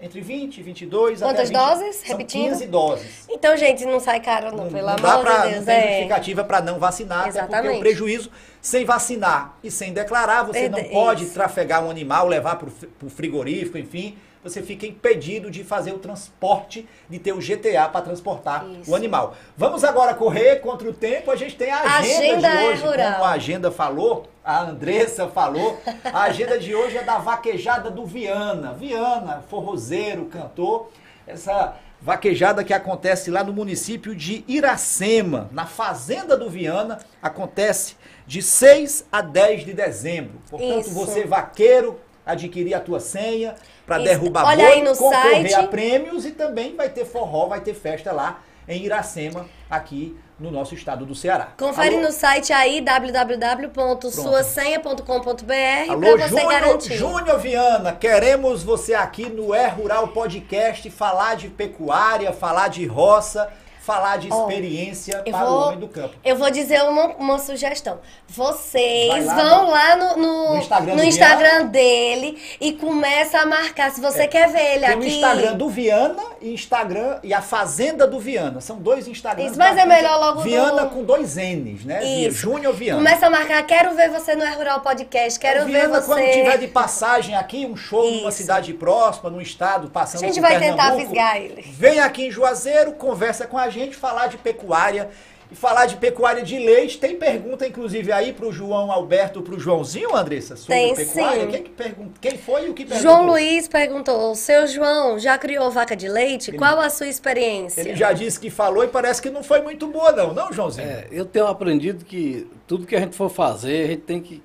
entre 20 e 22 Quantas até 20, doses? São Repetindo? 15 doses. Então, gente, não sai caro não, Não, pelo não dá amor pra, de Deus. não tem é. justificativa para não vacinar, até porque Exatamente. o prejuízo sem vacinar e sem declarar, você não Ede- pode isso. trafegar um animal, levar para o frigorífico, enfim, você fica impedido de fazer o transporte, de ter o GTA para transportar Isso. o animal. Vamos agora correr contra o tempo, a gente tem a agenda, Agenda de é hoje, rural. como a agenda falou, a Andressa falou, a agenda de hoje é da vaquejada do Viana. Viana, forrozeiro, cantor, essa vaquejada que acontece lá no município de Iracema, na fazenda do Viana, acontece de 6 a 10 de dezembro. Portanto, Isso. você vaqueiro, adquirir a tua senha para derrubar Olha boi, aí no concorrer site. a prêmios e também vai ter forró, vai ter festa lá em Iracema, aqui no nosso estado do Ceará. Confere Alô? no site aí, www.suasenha.com.br, Alô, para você Júnior, garantir. Júnior Viana, queremos você aqui no É Rural Podcast falar de pecuária, falar de roça, falar de experiência eu para o vou- homem do campo. Eu vou dizer uma, uma sugestão. Vocês lá vão lá no, no, no Instagram no Instagram dele e começa a marcar. Se você quer ver ele Tem o aqui. Instagram do Viana e Instagram e a Fazenda do Viana. São dois Instagrams. Isso, mas é melhor logo Viana do- com dois N's, né? Isso. Júnior Viana. Começa a marcar. Quero ver você no É Rural Podcast. Quero O ver Viana, você. quando tiver de passagem aqui, um show numa Isso. cidade próxima, num estado, passando A gente vai tentar Pernambuco, fisgar ele. Vem aqui em Juazeiro, conversa com a gente, falar de pecuária. E falar de pecuária de leite. Tem pergunta, inclusive, aí pro João Alberto, pro Joãozinho, Andressa, sobre Tem, pecuária? sim. Quem, que pergun- Quem foi e o que perguntou? João Luiz perguntou: Seu João, já criou vaca de leite? Qual a sua experiência? Ele já disse que falou e parece que não foi muito boa, não, não, Joãozinho? É, eu tenho aprendido que tudo que a gente for fazer, a gente tem que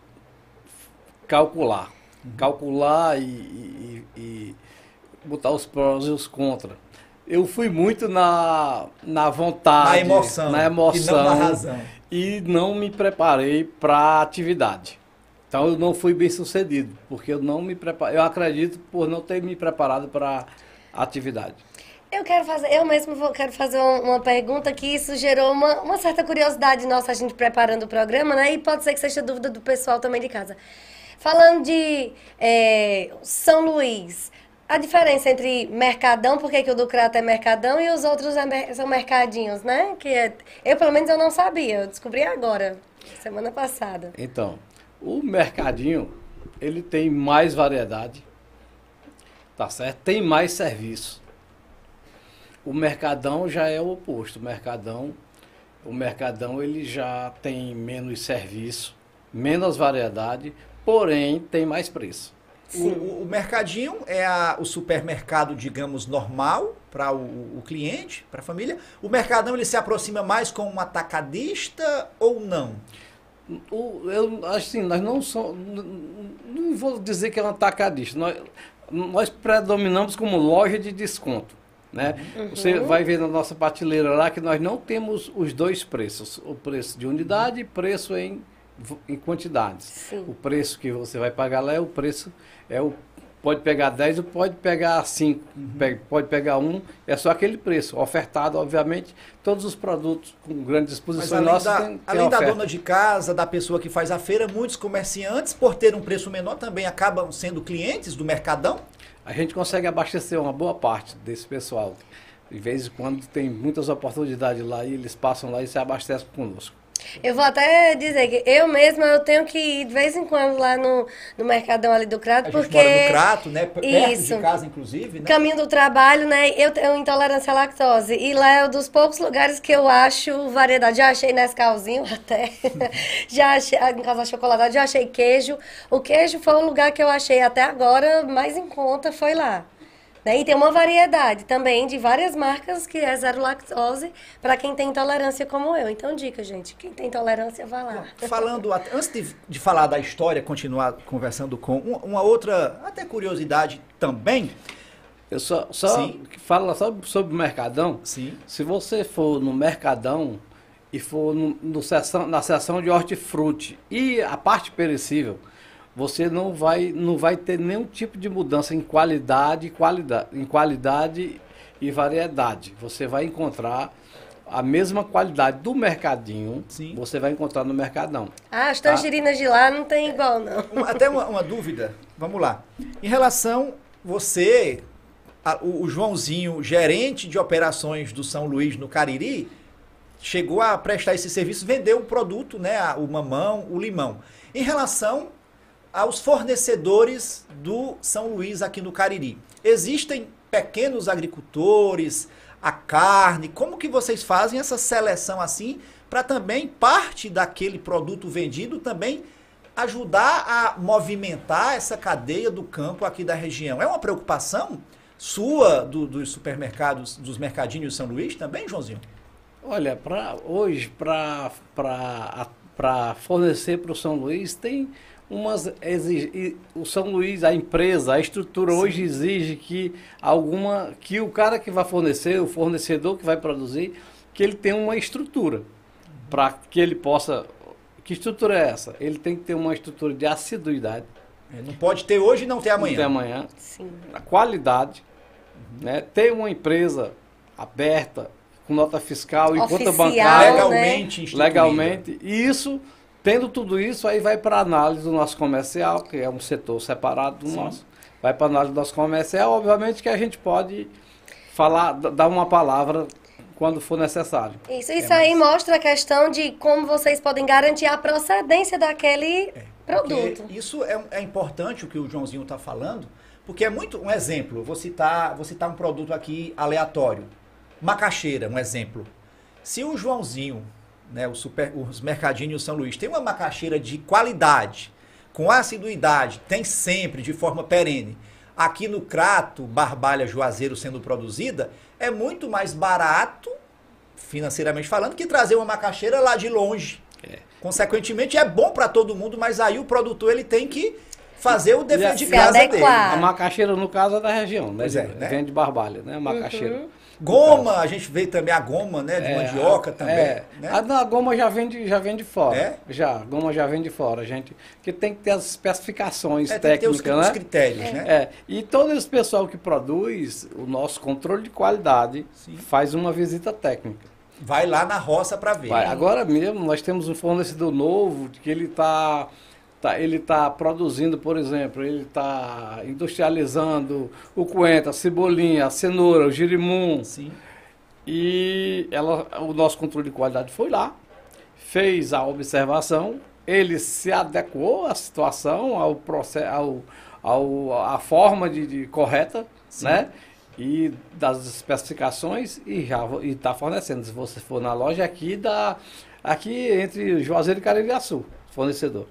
calcular. Calcular e, e- e botar os prós e os contras. Eu fui muito na, na vontade, Na emoção, na emoção e não na razão. e não me preparei para a atividade. Então eu não fui bem sucedido, porque eu não me preparei. Eu acredito por não ter me preparado para a atividade. Eu quero fazer, eu mesmo vou, quero fazer um- uma pergunta que isso gerou uma, uma certa curiosidade nossa, a gente preparando o programa, né? E pode ser que seja dúvida do pessoal também de casa. Falando de é, São Luís, a diferença entre mercadão, porque que o do Crato é mercadão e os outros é são mercadinhos, né? Que é- eu, pelo menos, eu não sabia, eu descobri agora, semana passada. Então, o mercadinho, ele tem mais variedade, tá certo? Tem mais serviço. O mercadão já é o oposto. O mercadão, o mercadão ele já tem menos serviço, menos variedade, porém tem mais preço. O, o- mercadinho é a- o supermercado, digamos, normal para o, o cliente, para a família. O mercadão ele se aproxima mais com um atacadista ou não? O, eu assim, nós não somos, não vou dizer que é um atacadista. Nós, nós predominamos como loja de desconto. Né? Você vai ver na nossa prateleira lá que nós não temos os dois preços. O preço de unidade e preço em, em quantidades. Sim. O preço que você vai pagar lá é o preço, é o, pode pegar 10 ou pode pegar 5, pode pegar um, é só aquele preço. Ofertado, obviamente, todos os produtos com grande exposição além, nossa da, tem, tem além da dona de casa, da pessoa que faz a feira, muitos comerciantes, por ter um preço menor, também acabam sendo clientes do mercadão? A gente consegue abastecer uma boa parte desse pessoal. De vez em quando tem muitas oportunidades lá e eles passam lá e se abastecem conosco. Eu vou até dizer que eu mesma eu tenho que ir de vez em quando lá no, no Mercadão ali do Crato, A gente porque... mora no Crato, né? Perto Isso. de casa, inclusive, né? Caminho do trabalho, né? Eu tenho intolerância à lactose. E lá é um dos poucos lugares que eu acho variedade. Já achei Nescauzinho até. já achei, em casa chocolate, já achei queijo. O queijo foi o lugar que eu achei até agora mais em conta, foi lá. Né? E tem uma variedade também de várias marcas que é zero lactose para quem tem intolerância como eu. Então, dica, gente. Quem tem intolerância, vai lá. Falando, antes de, de falar da história, continuar conversando com um- uma outra, até curiosidade também. Eu só, só Sim. fala só sobre o Mercadão. Sim. Se você for no Mercadão e for no, no seção- na seção de hortifruti e a parte perecível, você não vai, não vai ter nenhum tipo de mudança em qualidade, qualidade, em qualidade e variedade. Você vai encontrar a mesma qualidade do mercadinho, Sim. você vai encontrar no Mercadão. Ah, as tangerinas de lá não tem igual, não. Até uma, uma dúvida, vamos lá. Em relação, você, a- o, o Joãozinho, gerente de operações do São Luís no Cariri, chegou a prestar esse serviço, vendeu o produto, né, a- o mamão, o limão. Em relação aos fornecedores do São Luís aqui no Cariri, existem pequenos agricultores, a carne, como que vocês fazem essa seleção assim para também parte daquele produto vendido também ajudar a movimentar essa cadeia do campo aqui da região? É uma preocupação sua do- dos supermercados, dos mercadinhos de São Luís também, Joãozinho? Olha, pra, hoje, para fornecer para o São Luís, tem umas. exi- e o São Luís, a empresa, a estrutura hoje exige que alguma. que o cara que vai fornecer, o fornecedor que vai produzir, que ele tenha uma estrutura. Para que ele possa. Que estrutura é essa? Ele tem que ter uma estrutura de assiduidade. É, Não pode ter hoje e não ter amanhã. Até amanhã. Sim. A qualidade. Né? Ter uma empresa aberta, com nota fiscal e conta Oficial, bancária. Legalmente instituída. legalmente. E isso, tendo tudo isso, aí vai para análise do nosso comercial, que é um setor separado do Sim. nosso. Vai para análise do nosso comercial, obviamente que a gente pode falar, dar uma palavra quando for necessário. Isso, isso aí mostra a questão de como vocês podem garantir a procedência daquele produto. Porque isso é, é importante o que o Joãozinho está falando, porque é muito um exemplo. Vou citar, vou citar um produto aqui aleatório. Macaxeira, um exemplo. Se o Joãozinho, né, o super, os mercadinhos São Luís, tem uma macaxeira de qualidade, com assiduidade, tem sempre, de forma perene. Aqui no Crato, Barbalha Juazeiro sendo produzida, é muito mais barato, financeiramente falando, que trazer uma macaxeira lá de longe. Consequentemente, é bom para todo mundo, mas aí o produtor ele tem que fazer o dever de casa dele. adequar. A macaxeira, no caso, é da região, né? Pois é, né? Vem de Barbalha, né? A macaxeira. Goma, a gente vê também a goma, né, de É, mandioca a- também, é. né? A, não, a goma já vem de, já vem de fora. É? Já, a goma já vem de fora, gente. Porque tem que ter as especificações É, tem que ter os, técnicas, os né? critérios, né? É, e todo esse pessoal que produz, o nosso controle de qualidade Sim. faz uma visita técnica. Vai lá na roça para ver. Vai, agora mesmo nós temos um fornecedor novo que ele está tá, ele tá produzindo, por exemplo, ele está industrializando o coentro, a cebolinha, a cenoura, o girimum. Sim. E ela, o nosso controle de qualidade foi lá, fez a observação, ele se adequou à situação, ao processo, ao, ao, à forma de, de correta, né? E das especificações e já está fornecendo. Se você for na loja aqui da aqui entre Juazeiro e Caririaçu, fornecedor,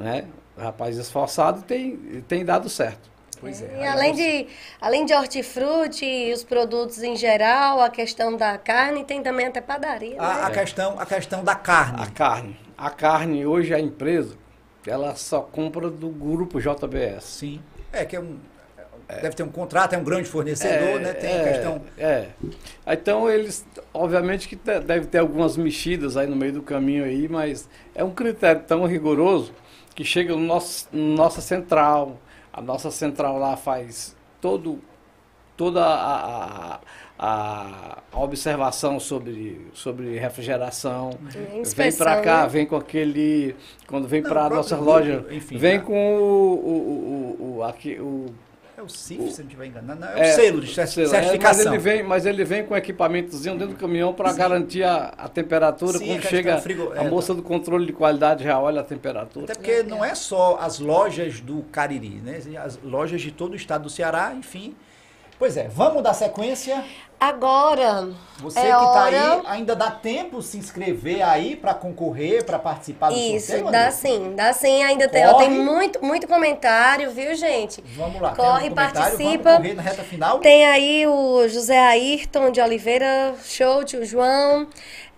né? Rapaz esforçado tem tem dado certo. Pois é. E Aí além de, além de hortifruti e os produtos em geral, a questão da carne, tem também até padaria, né? a, a questão, a questão da carne. A carne. A carne, hoje a empresa, ela só compra do grupo JBS. Sim. É que é um deve ter um contrato, é um grande fornecedor, né? Tem a questão É. Então eles, obviamente que deve ter algumas mexidas aí no meio do caminho aí, mas é um critério tão rigoroso que chega no nosso, no nossa central. A nossa central lá faz todo, toda a, a, a- observação sobre, sobre refrigeração. Vem para cá, né? vem com aquele. Quando vem para a nossa loja, enfim, vem né? com o, o, o, o, aqui, o é o CIF, se não estiver enganado. Não, é, o selo de cer- selo, é, mas, certificação. ele vem, mas ele vem com equipamentozinho dentro do caminhão para garantir a, a temperatura. Sim, Quando chega frigo- a é, moça do controle de qualidade já olha a temperatura. Até porque não é só as lojas do Cariri, né? As lojas de todo o estado do Ceará, enfim, Pois é, vamos dar sequência. Agora, Você é que tá hora... aí, ainda dá tempo se inscrever aí para concorrer, para participar do Isso, sorteio? dá André? sim, dá sim. Ainda tem, ó, tem muito, muito comentário, viu, gente? Vamos lá, Corre, participa. Vamos na reta final. Tem aí o José Ayrton de Oliveira, show, tio João.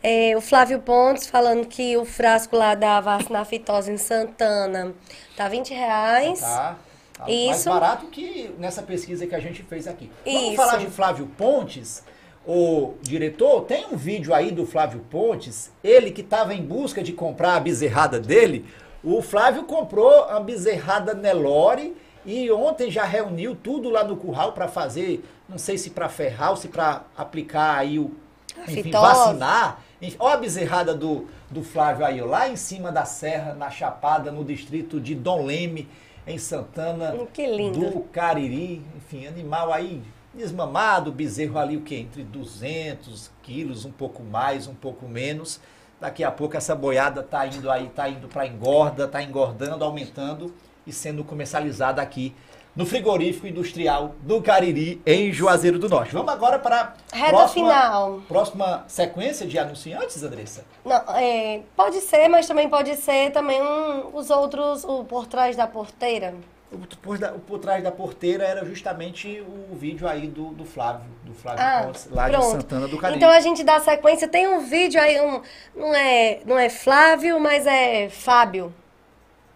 É, o Flávio Pontes falando que o frasco lá da vacina fitose em Santana tá 20 reais. Tá. Tá mais Isso. barato que nessa pesquisa que a gente fez aqui. Vamos Isso. falar de Flávio Pontes. O diretor, tem um vídeo aí do Flávio Pontes, ele que estava em busca de comprar a bezerrada dele. O Flávio comprou a bezerrada Nelore e ontem já reuniu tudo lá no curral para fazer, não sei se para ferrar ou se para aplicar aí o enfim, vacinar. Olha a bezerrada do, do Flávio aí, lá em cima da serra, na Chapada, no distrito de Dom Leme, em Santana Hum, do Cariri. Enfim, animal aí desmamado, bezerro ali o que? Entre 200 quilos, um pouco mais, um pouco menos. Daqui a pouco essa boiada tá indo aí, tá indo para engorda, tá engordando, aumentando e sendo comercializada aqui no frigorífico industrial do Cariri, em Juazeiro do Norte. Vamos agora para a Reta final. próxima sequência de anunciantes, Andressa? Não, é, pode ser, mas também pode ser também um, os outros, o por trás da porteira. O por, da- o por trás da porteira era justamente o vídeo aí do, do Flávio, do Flávio Ah, lá de pronto. Santana do Cariri. Então a gente dá sequência. Tem um vídeo aí, um, não, é, não é Flávio, mas é Fábio.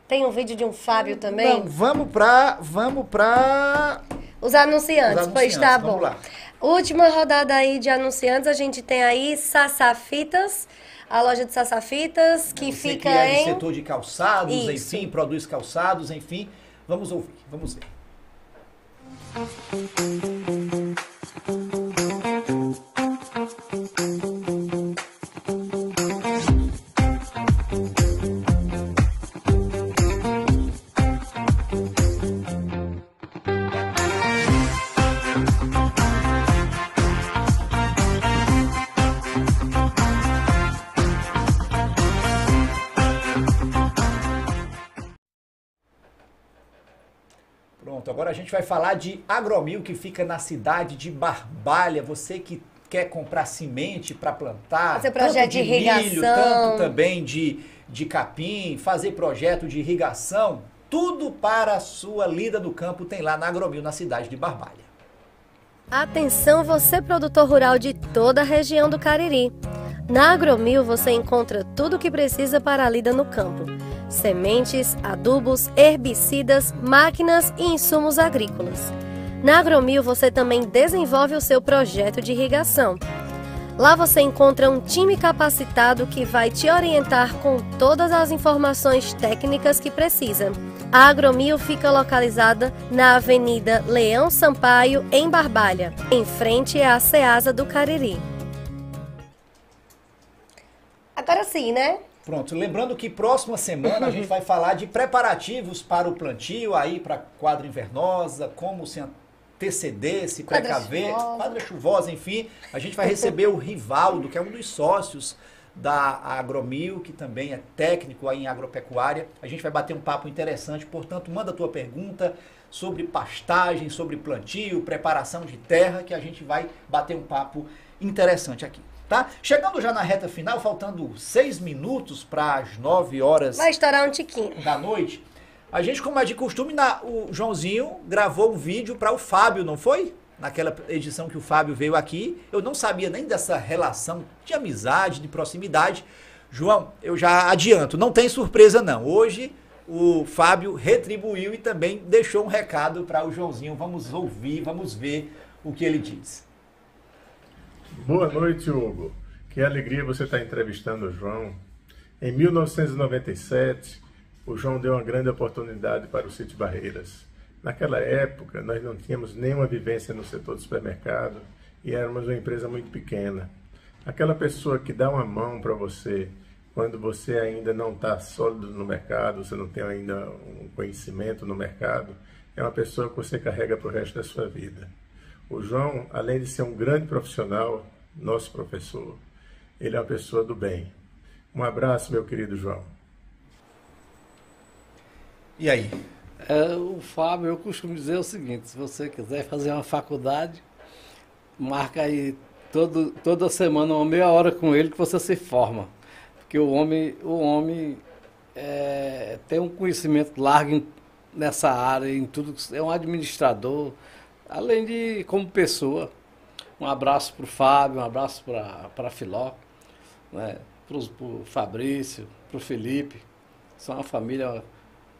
Tem um vídeo de um Fábio também? Não, vamos pra. Vamos pra. Os anunciantes, Os pois anunciantes, tá vamos bom. lá. Última rodada aí de anunciantes, a gente tem aí Sassafitas, a loja de Sassafitas, que Você fica que é em... setor de calçados, Isso. enfim, produz calçados, enfim. Vamos ouvir, vamos ver. Pronto, agora a gente vai falar de Agromil, que fica na cidade de Barbalha. Você que quer comprar semente para plantar, Fazer tanto projeto de milho, irrigação. tanto também de, de capim, fazer projeto de irrigação, tudo para a sua lida do campo tem lá na Agromil, na cidade de Barbalha. Atenção você produtor rural de toda a região do Cariri. Na Agromil você encontra tudo o que precisa para a lida no campo. Sementes, adubos, herbicidas, máquinas e insumos agrícolas. Na Agromil você também desenvolve o seu projeto de irrigação. Lá você encontra um time capacitado que vai te orientar com todas as informações técnicas que precisa. A Agromil fica localizada na Avenida Leão Sampaio, em Barbalha, em frente à Ceasa do Cariri. Agora sim, né? Pronto, lembrando que próxima semana a gente vai falar de preparativos para o plantio aí para quadra invernosa, como se anteceder, se Quadra precaver, chuvosa. quadra chuvosa, enfim. A gente vai receber o Rivaldo, que é um dos sócios da Agromil, que também é técnico aí em agropecuária. A gente vai bater um papo interessante, portanto, manda a tua pergunta sobre pastagem, sobre plantio, preparação de terra, que a gente vai bater um papo interessante aqui. Tá? Chegando já na reta final, faltando seis minutos para as nove horas Vai estourar um tiquinho. da noite, a gente, como é de costume, na- o Joãozinho gravou um vídeo para o Fábio, não foi? Naquela edição que o Fábio veio aqui. Eu não sabia nem dessa relação de amizade, de proximidade. João, eu já adianto, não tem surpresa não. Hoje o Fábio retribuiu e também deixou um recado para o Joãozinho. Vamos ouvir, vamos ver o que ele diz. Boa noite, Hugo. Que alegria você estar entrevistando o João. Em 1997, o João deu uma grande oportunidade para o Sítio Barreiras. Naquela época, nós não tínhamos nenhuma vivência no setor do supermercado e éramos uma empresa muito pequena. Aquela pessoa que dá uma mão para você quando você ainda não está sólido no mercado, você não tem ainda um conhecimento no mercado, é uma pessoa que você carrega para o resto da sua vida. O João, além de ser um grande profissional, nosso professor, ele é uma pessoa do bem. Um abraço, meu querido João. E aí? É, o Fábio, eu costumo dizer o seguinte, se você quiser fazer uma faculdade, marca aí todo, toda semana uma meia hora com ele que você se forma. Porque o homem, o homem é, tem um conhecimento largo em, nessa área, em tudo, é um administrador, além de como pessoa. Um abraço para o Fábio, um abraço para a Filó, né, para o Fabrício, para o Felipe. São uma família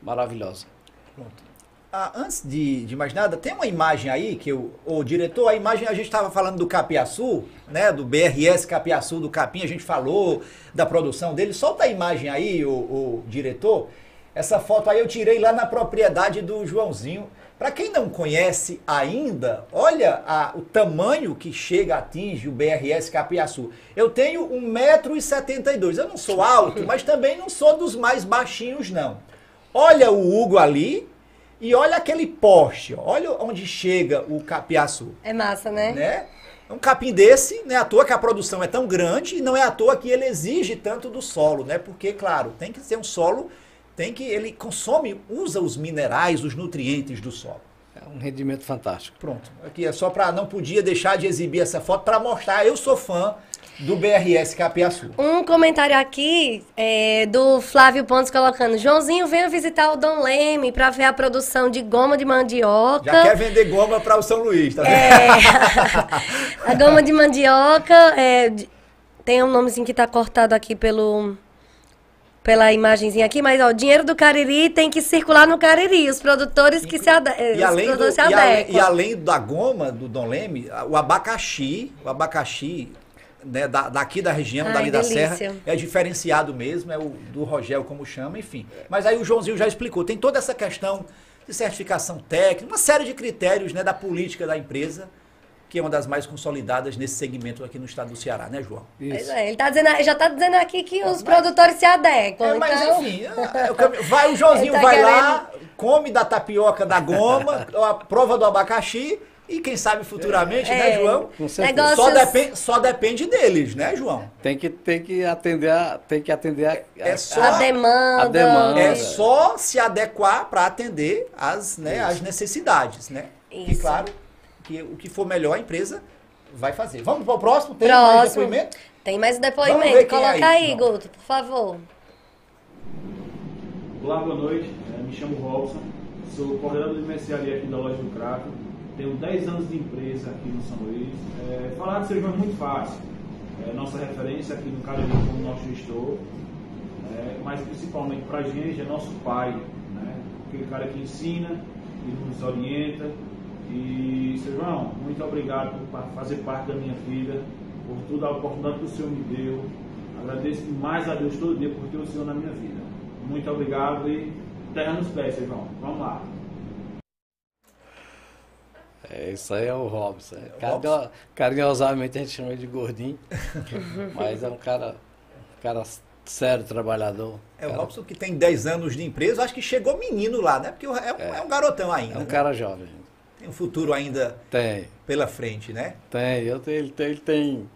maravilhosa. Pronto. Ah, antes de, de, mais nada, tem uma imagem aí que o, o diretor, a imagem a gente estava falando do Capiaçu, né, do BRS Capiaçu do Capim, a gente falou da produção dele. Solta a imagem aí, o, o diretor. Essa foto aí eu tirei lá na propriedade do Joãozinho. Para quem não conhece ainda, olha a, o tamanho que chega, atinge o BRS Capiaçu. Eu tenho 1,72m. Eu não sou alto, mas também não sou dos mais baixinhos, não. Olha o Hugo ali e olha aquele poste. Olha onde chega o Capiaçu. É massa, né? né? Um capim desse, não é à toa que a produção é tão grande e não é à toa que ele exige tanto do solo, né? Porque, claro, tem que ser um solo tem que ele consome, usa os minerais, os nutrientes do solo. É um rendimento fantástico. Pronto. Aqui é só para não podia deixar de exibir essa foto para mostrar. Eu sou fã do BRS Capiaçu. Um comentário aqui é, do Flávio Pontes colocando: Joãozinho, venha visitar o Dom Leme para ver a produção de goma de mandioca. Já quer vender goma para o São Luís, tá vendo? É, a goma de mandioca é, tem um nomezinho que está cortado aqui pelo pela imagenzinha aqui, mas ó, o dinheiro do Cariri tem que circular no Cariri, os produtores que se, ade e além do, se adequam. E, e, além da goma do Dom Leme, o abacaxi, o abacaxi né, da, daqui da região, Ai, dali delícia. da Serra, é diferenciado mesmo, é o do Rogel, como chama, enfim. Mas aí o Joãozinho já explicou, tem toda essa questão de certificação técnica, uma série de critérios né, da política da empresa, que é uma das mais consolidadas nesse segmento aqui no estado do Ceará, né, João? Isso. É, ele tá dizendo, já está dizendo aqui que os mas, produtores se adequam. É, mas então... enfim, é, vai o Joãozinho tá vai querendo... lá, come da tapioca da goma, a prova do abacaxi e quem sabe futuramente, né, é, né, João? Negócios... Só, depend, só depende deles, né, João? Tem que, tem que atender a, tem que atender a, é a, só, a, demanda. a demanda. É só se adequar para atender as, né, as necessidades, né? Isso. E claro, que o que for melhor a empresa vai fazer. Vamos para o próximo? Tem próximo. mais depoimento? Tem mais depoimento. Coloca é aí, aí Guto, por favor. Olá, boa noite. É, me chamo Robson, sou coordenador de mercearia aqui da loja do Crato. Tenho 10 anos de empresa aqui no São Luís. É, falar de Sejão é muito fácil. É nossa referência aqui no Cariri como nosso gestor. É, mas principalmente para a gente é nosso pai. Né? Aquele cara que ensina, que nos orienta, e, seu João, muito obrigado por fazer parte da minha vida, por toda a oportunidade que o Senhor me deu. Agradeço mais a Deus todo dia por ter o Senhor na minha vida. Muito obrigado e terra nos pés, seu João. Vamos lá. É, isso aí é o Robson. É, Carinho, carinhosamente a gente chama ele de gordinho, mas é um cara, um cara sério, trabalhador. É o cara... Robson que tem 10 anos de empresa, acho que chegou menino lá, né? Porque é um, é. é um garotão ainda. É um né? cara jovem tem um futuro ainda tem. pela frente, né? Tem, eu ele, tem, ele, tem,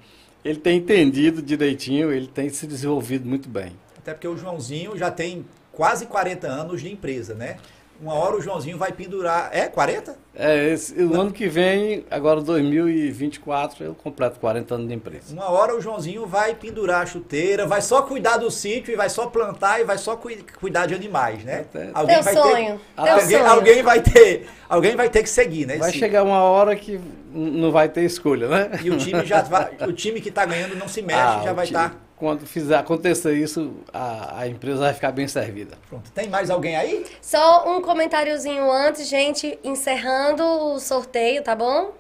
ele tem entendido direitinho, ele tem se desenvolvido muito bem. Até porque o Joãozinho já tem quase 40 anos de empresa, né? Uma hora o Joãozinho vai pendurar. É 40? É, esse, o ano que vem, agora 2024, eu completo 40 anos de empresa. Uma hora o Joãozinho vai pendurar a chuteira, vai só cuidar do sítio e vai só plantar e vai só cu cuidar de animais, né? Até, alguém Teu vai sonho. Ter, alguém, sonho. alguém vai ter, alguém vai ter que seguir, né? Vai chegar uma hora que não vai ter escolha, né? E o time já vai, o time que está ganhando não se mexe, ah, já vai estar. Quando fizer acontecer isso, a, a, empresa vai ficar bem servida. Pronto. Tem mais alguém aí? Só um comentáriozinho antes, gente, encerrando o sorteio, tá bom?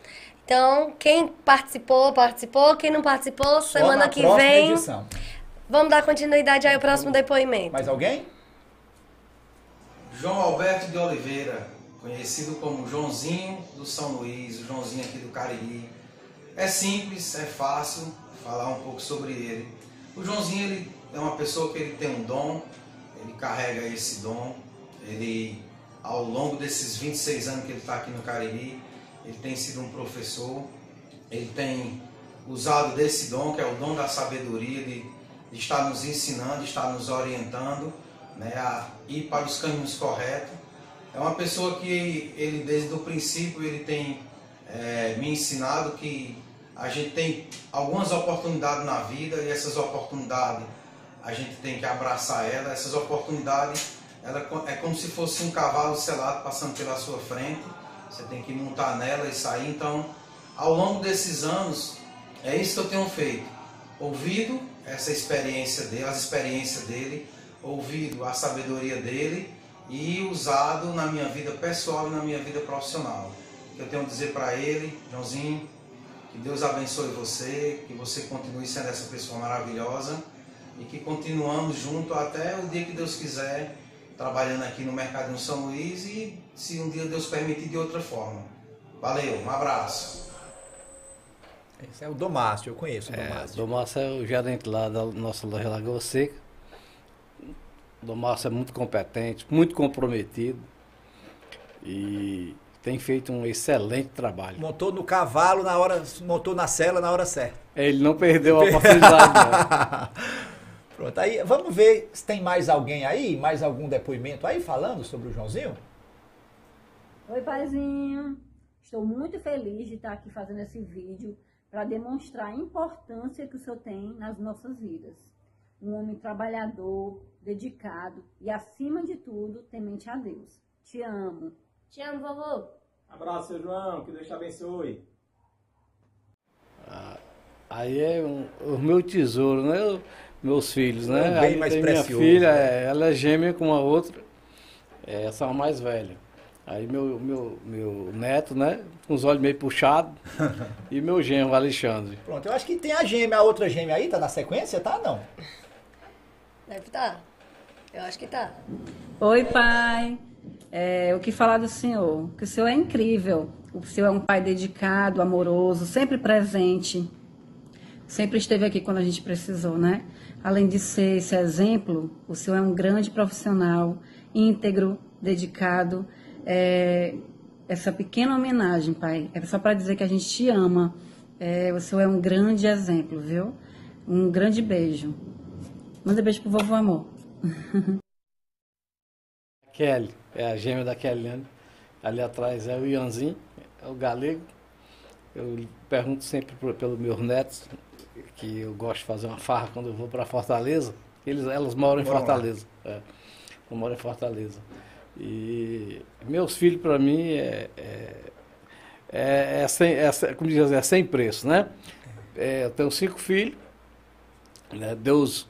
Então, quem participou, participou. Quem não participou, Só semana que vem. Edição. Vamos dar continuidade aí ao próximo depoimento. Mais alguém? João Alberto de Oliveira, conhecido como Joãozinho do São Luís, o Joãozinho aqui do Cariri. É simples, é fácil falar um pouco sobre ele. O Joãozinho ele é uma pessoa que ele tem um dom, ele carrega esse dom, ele ao longo desses 26 anos que ele está aqui no Cariri, ele tem sido um professor, ele tem usado desse dom, que é o dom da sabedoria, de, de estar nos ensinando, de estar nos orientando né, a ir para os caminhos corretos. É uma pessoa que ele desde o princípio ele tem é, me ensinado que a gente tem algumas oportunidades na vida e essas oportunidades a gente tem que abraçar ela. Essas oportunidades ela é como se fosse um cavalo selado passando pela sua frente. Você tem que montar nela e sair. Então, ao longo desses anos, é isso que eu tenho feito. Ouvido essa experiência dele, as experiências dele, ouvido a sabedoria dele e usado na minha vida pessoal e na minha vida profissional. O que eu tenho a dizer para ele, Joãozinho, que Deus abençoe você, que você continue sendo essa pessoa maravilhosa e que continuamos junto até o dia que Deus quiser, trabalhando aqui no Mercadinho São Luís e se um dia Deus permitir de outra forma. Valeu, um abraço. Esse é o Domácio, eu conheço o É, Domácio. Domácio é o gerente lá da nossa loja Lagoa Seca. O Domácio é muito competente, muito comprometido e tem feito um excelente trabalho. Montou no cavalo na hora, montou na cela na hora certa. Ele não perdeu a oportunidade. Pronto, aí vamos ver se tem mais alguém aí, mais algum depoimento aí falando sobre o Joãozinho? Oi, paizinho. Estou muito feliz de estar aqui fazendo esse vídeo para demonstrar a importância que o senhor tem nas nossas vidas. Um homem trabalhador, dedicado e, acima de tudo, temente a Deus. Te amo. Te amo, vovô. Abraço, seu João, que Deus te abençoe. Aí é um- o meu tesouro, né? O- Meus filhos, né? É um bem Aí mais precioso, Minha filha, né? é, ela é gêmea com a outra. É, essa é a mais velha. Aí meu, meu, meu neto, né? Com os olhos meio puxados. e meu genro, Alexandre. Pronto, eu acho que tem a gêmea, a outra gêmea aí, tá na sequência, tá? Não. Deve estar. Eu acho que tá. Oi, pai. É, o que falar do senhor? Que o senhor é incrível. O senhor é um pai dedicado, amoroso, sempre presente. Sempre esteve aqui quando a gente precisou, né? Além de ser esse exemplo, o senhor é um grande profissional, íntegro, dedicado. É, essa pequena homenagem, pai, é só para dizer que a gente te ama. É, o senhor é um grande exemplo, viu? Um grande beijo. Manda beijo pro vovô amor. Kelly, é a gêmea da Kellyane. Ali atrás é o Ianzinho, é o galego. Eu pergunto sempre pelos meus netos, que eu gosto de fazer uma farra quando eu vou para Fortaleza. Eles, elas moram em. Fortaleza. É, eu moro em Fortaleza. E meus filhos, para mim, é, é, é, é sem, é, como diz, é sem preço, né? É, eu tenho cinco filhos. né? Deus,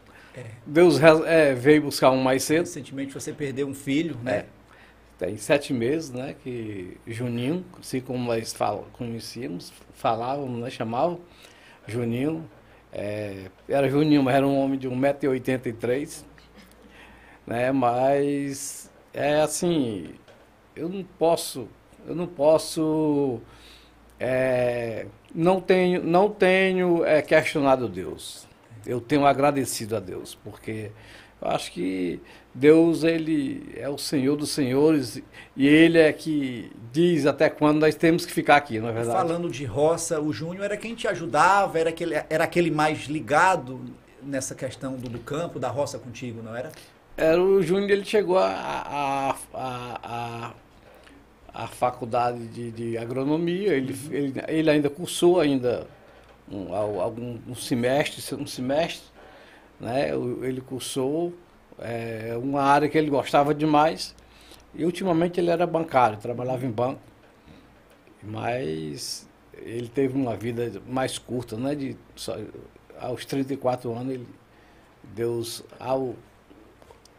Deus re- é, veio buscar um mais cedo. Recentemente você perdeu um filho, né? Tem sete meses, né? Que Juninho, assim como nós fal- conhecíamos, falávamos, né? Chamavam Juninho. é, era Juninho, mas era um homem de 1,83m. Né? Mas é assim, eu não posso, eu não posso. é, não tenho, não tenho é, questionado Deus. Eu tenho agradecido a Deus, porque eu acho que Deus ele é o Senhor dos senhores e ele é que diz até quando nós temos que ficar aqui, não é verdade? Falando de roça, o Júnior era quem te ajudava, era aquele, era aquele mais ligado nessa questão do, do campo, da roça contigo, não era? Era o Júnior, ele chegou a, a, a, a, a faculdade de, de agronomia, ele, ele, ele ainda cursou ainda um, al- algum um semestre, um semestre, né? Ele cursou é, uma área que ele gostava demais e ultimamente ele era bancário, trabalhava em banco, mas ele teve uma vida mais curta, né? De, só, aos 34 anos ele, Deus ao,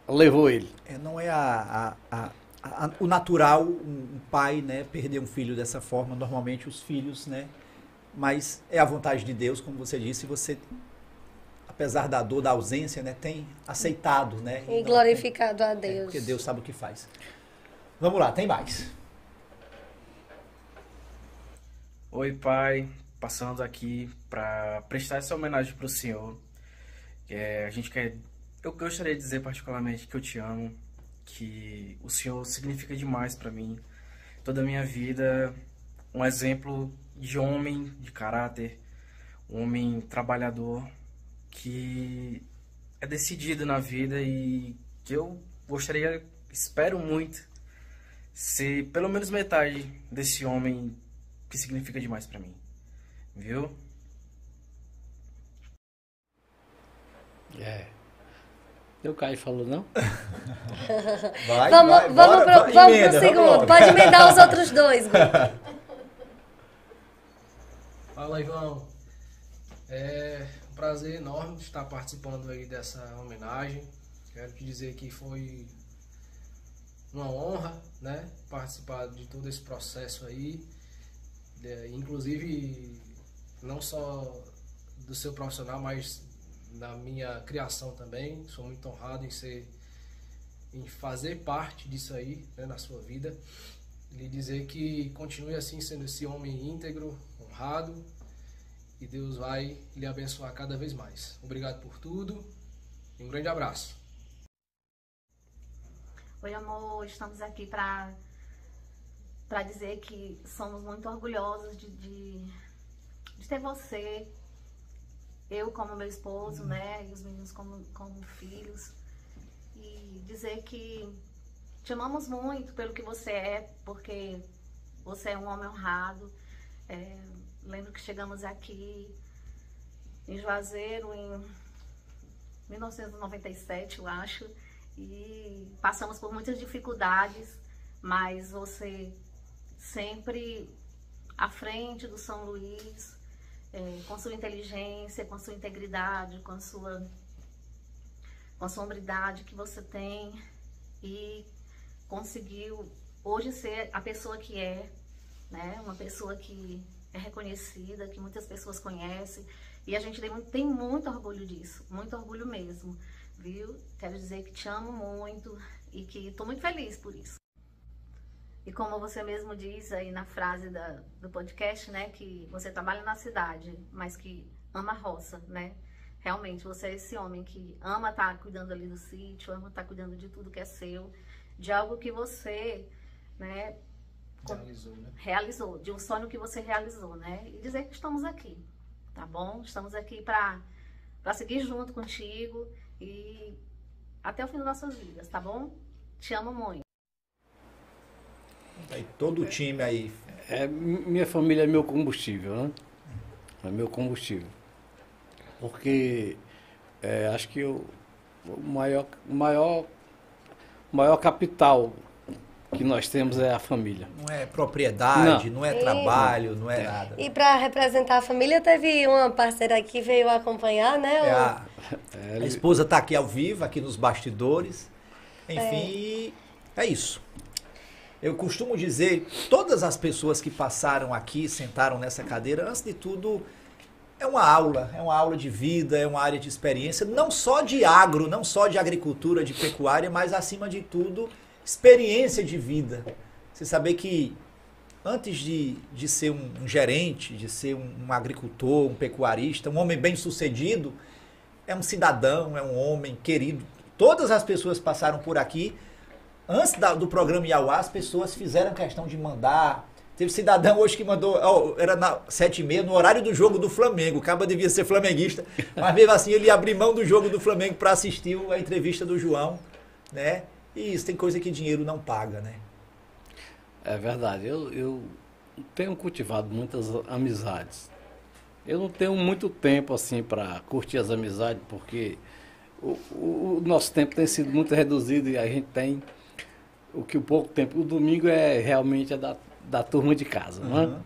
levou ele. É, não é a, a- a- o natural um pai né, perder um filho dessa forma. Normalmente os filhos, né? Mas é a vontade de Deus, como você disse, você, apesar da dor, da ausência, né, tem aceitado, né? E glorificado a É, Deus. porque Deus sabe o que faz. Vamos lá, tem mais. Oi, pai. Passando aqui para prestar essa homenagem para o senhor. É, a gente quer. Eu gostaria de dizer particularmente que eu te amo, que o senhor significa demais para mim. Toda a minha vida, um exemplo de homem de caráter, um homem trabalhador que é decidido na vida e que eu gostaria, espero muito ser pelo menos metade desse homem que significa demais pra mim. Viu? É. O Caio falou, não? Vai, vamos vai, vamos, bora, pro, vai, vamos emenda, pro vamos segundo. logo. Pode emendar os outros dois. Fala, Ivan. É prazer enorme estar participando aí dessa homenagem. Quero te dizer que foi uma honra, né, participar de todo esse processo aí. É, inclusive, não só do seu profissional, mas da minha criação também. Sou muito honrado em ser, em fazer parte disso aí, né, na sua vida. Lhe dizer que continue assim sendo esse homem íntegro, honrado, e Deus vai lhe abençoar cada vez mais. Obrigado por tudo e um grande abraço. Oi, amor, estamos aqui para para dizer que somos muito orgulhosos de, de, de ter você, eu como meu esposo, né, e os meninos como, como filhos, e dizer que te amamos muito pelo que você é, porque você é um homem honrado. É, lembro que chegamos aqui em Juazeiro em 1997, eu acho, e passamos por muitas dificuldades, mas você sempre à frente do São Luís, é, com sua inteligência, com sua integridade, com sua, com a sua hombridade que você tem e conseguiu hoje ser a pessoa que é, né? Uma pessoa que é reconhecida, que muitas pessoas conhecem e a gente tem muito, orgulho disso, muito orgulho mesmo, viu? Quero dizer que te amo muito e que estou muito feliz por isso. E como você mesmo diz aí na frase da, do podcast, né, que você trabalha na cidade, mas que ama a roça, né? Realmente, você é esse homem que ama estar cuidando ali do sítio, ama estar cuidando de tudo que é seu, de algo que você, né, Realizou, né? realizou, de um sonho que você realizou, né? E dizer que estamos aqui, tá bom? Estamos aqui para para seguir junto contigo e até o fim das nossas vidas, tá bom? Te amo muito. Aí todo o time aí. É, mi- minha família é meu combustível, né? É meu combustível. Porque é, acho que o, o maior, maior, maior capital que nós temos é a família. Não é propriedade, não, Não. é E- trabalho, não é nada. E para representar a família, teve uma parceira aqui que veio acompanhar, né? É o- a, a esposa está aqui ao vivo, aqui nos bastidores. Enfim, é. isso. Eu costumo dizer, todas as pessoas que passaram aqui, sentaram nessa cadeira, antes de tudo, é uma aula, é uma aula de vida, é uma área de experiência, não só de agro, não só de agricultura, de pecuária, mas acima de tudo, experiência de vida. Você saber que antes de, de ser um, um gerente, de ser um, um agricultor, um pecuarista, um homem bem sucedido, é um cidadão, é um homem querido. Todas as pessoas passaram por aqui. Antes da- do programa Iauá, as pessoas fizeram questão de mandar. Teve cidadão hoje que mandou, era na sete e meia, no horário do jogo do Flamengo. O Caba devia ser flamenguista, mas mesmo assim ele abriu mão do jogo do Flamengo para assistir a entrevista do João, né? E isso tem coisa que dinheiro não paga, né? É verdade. Eu, eu tenho cultivado muitas amizades. Eu não tenho muito tempo assim para curtir as amizades, porque o, o- o nosso tempo tem sido muito reduzido e a gente tem o que o pouco tempo. O domingo é realmente é da, da turma de casa? Uhum.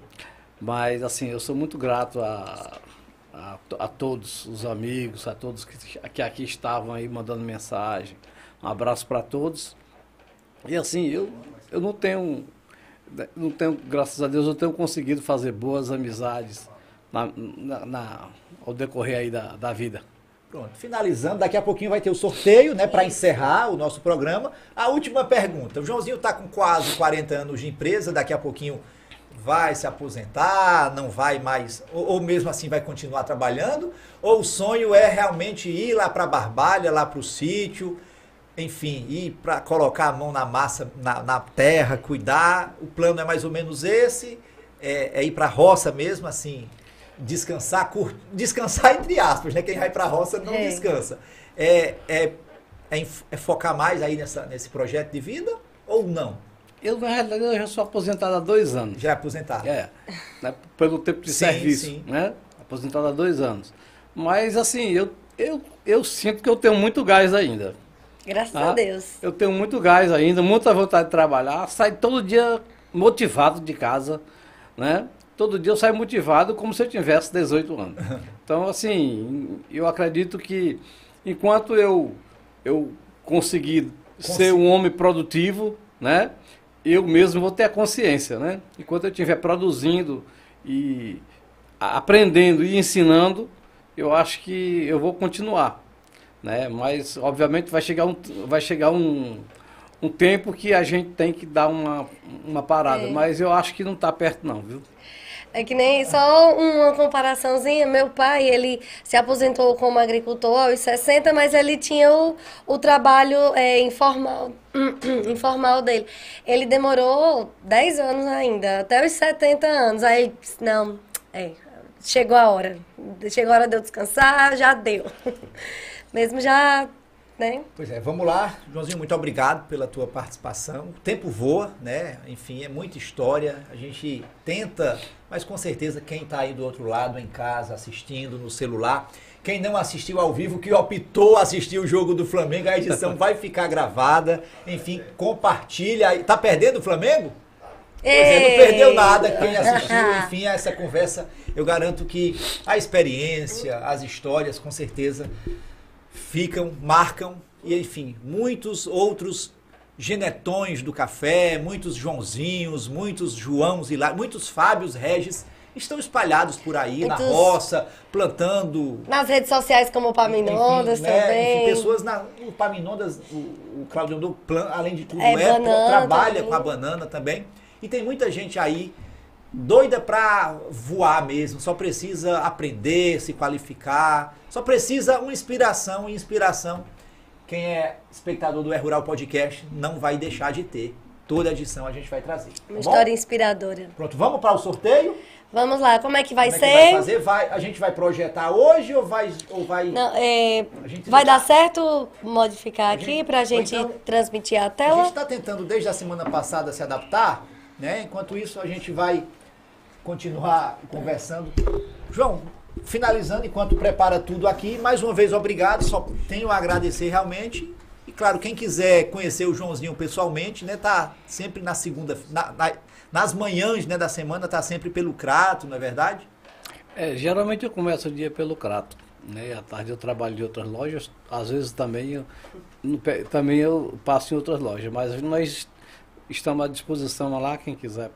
Mas assim, eu sou muito grato a, a, a todos os amigos, a todos que, que aqui estavam aí mandando mensagem. Um abraço para todos. E assim, eu, eu não tenho, não tenho, graças a Deus, eu tenho conseguido fazer boas amizades na, na- na- ao decorrer aí da, da vida. Pronto, finalizando, daqui a pouquinho vai ter o sorteio, né, para encerrar o nosso programa. A última pergunta. O Joãozinho está com quase 40 anos de empresa, daqui a pouquinho vai se aposentar, não vai mais, ou, ou mesmo assim vai continuar trabalhando, ou o sonho é realmente ir lá para Barbalha, lá para o sítio, enfim, ir para colocar a mão na massa, na, na terra, cuidar. O plano é mais ou menos esse, é, é ir para a roça mesmo, assim, descansar, cur... descansar entre aspas, né? Quem vai para a roça não É. descansa. É, é, é, é focar mais aí nessa, nesse projeto de vida ou não? Eu, na realidade, eu já sou aposentado há dois anos. Já é aposentado? É. Né, pelo tempo de Sim, serviço, sim. né? Aposentado há dois anos. Mas, assim, eu, eu, eu sinto que eu tenho muito gás ainda. Graças tá? a Deus. Eu tenho muito gás ainda, muita vontade de trabalhar. Saio todo dia motivado de casa, né? Todo dia eu saio motivado como se eu tivesse 18 anos. Então, assim, eu acredito que enquanto eu, eu conseguir ser um homem produtivo, né? Eu mesmo vou ter a consciência, né? Enquanto eu estiver produzindo e aprendendo e ensinando, eu acho que eu vou continuar, né? Mas obviamente vai chegar um, vai chegar um, um tempo que a gente tem que dar uma, uma parada, É. mas eu acho que não está perto não, viu? É que nem só uma comparaçãozinha. Meu pai, ele se aposentou como agricultor aos 60, mas ele tinha o, o trabalho é, informal, informal dele. Ele demorou 10 anos ainda, até os 70 anos. Aí não, é, chegou a hora. Chegou a hora de eu descansar, já deu. Mesmo já, né? Pois é, vamos lá. Joãozinho, muito obrigado pela tua participação. O tempo voa, né? Enfim, é muita história. A gente tenta, mas com certeza quem está aí do outro lado, em casa, assistindo no celular, quem não assistiu ao vivo, que optou assistir o jogo do Flamengo, a edição vai ficar gravada. Enfim, compartilha. Tá perdendo o Flamengo? É, não perdeu nada quem assistiu, enfim, a essa conversa. Eu garanto que a experiência, as histórias, com certeza, ficam, marcam, e enfim, muitos outros genetões do café, muitos Joãozinhos, muitos Joãos e lá, muitos Fábios Regis estão espalhados por aí na Muitos- roça, plantando Nas redes sociais como o Paminondas enfim, né, também. enfim, pessoas na o Paminondas, o, o Claudio Andor, plan- além de tudo, É, é, banana trabalha também. com a banana também. E tem muita gente aí doida pra voar mesmo, só precisa aprender, se qualificar, só precisa uma inspiração e inspiração. Quem é espectador do É Rural Podcast não vai deixar de ter. Toda edição a gente vai trazer. tá Uma bom? história inspiradora. Pronto, vamos para o sorteio? Vamos lá, como é que vai Como é ser? que vai fazer? Vai, a gente vai projetar hoje ou vai ou vai Não, é, A vai dar certo modificar aqui pra gente então- transmitir a A tela? gente está tentando desde a semana passada se adaptar, né? Enquanto isso a gente vai continuar conversando. João, finalizando enquanto prepara tudo aqui, mais uma vez obrigado, só tenho a agradecer realmente. E claro, quem quiser conhecer o Joãozinho pessoalmente, né, tá sempre na segunda, na- na- nas manhãs, né, da semana, tá sempre pelo Crato, não é verdade? É, geralmente eu começo o dia pelo Crato. Né? À tarde eu trabalho em outras lojas, às vezes também eu, também eu passo em outras lojas, mas nós estamos à disposição lá, quem quiser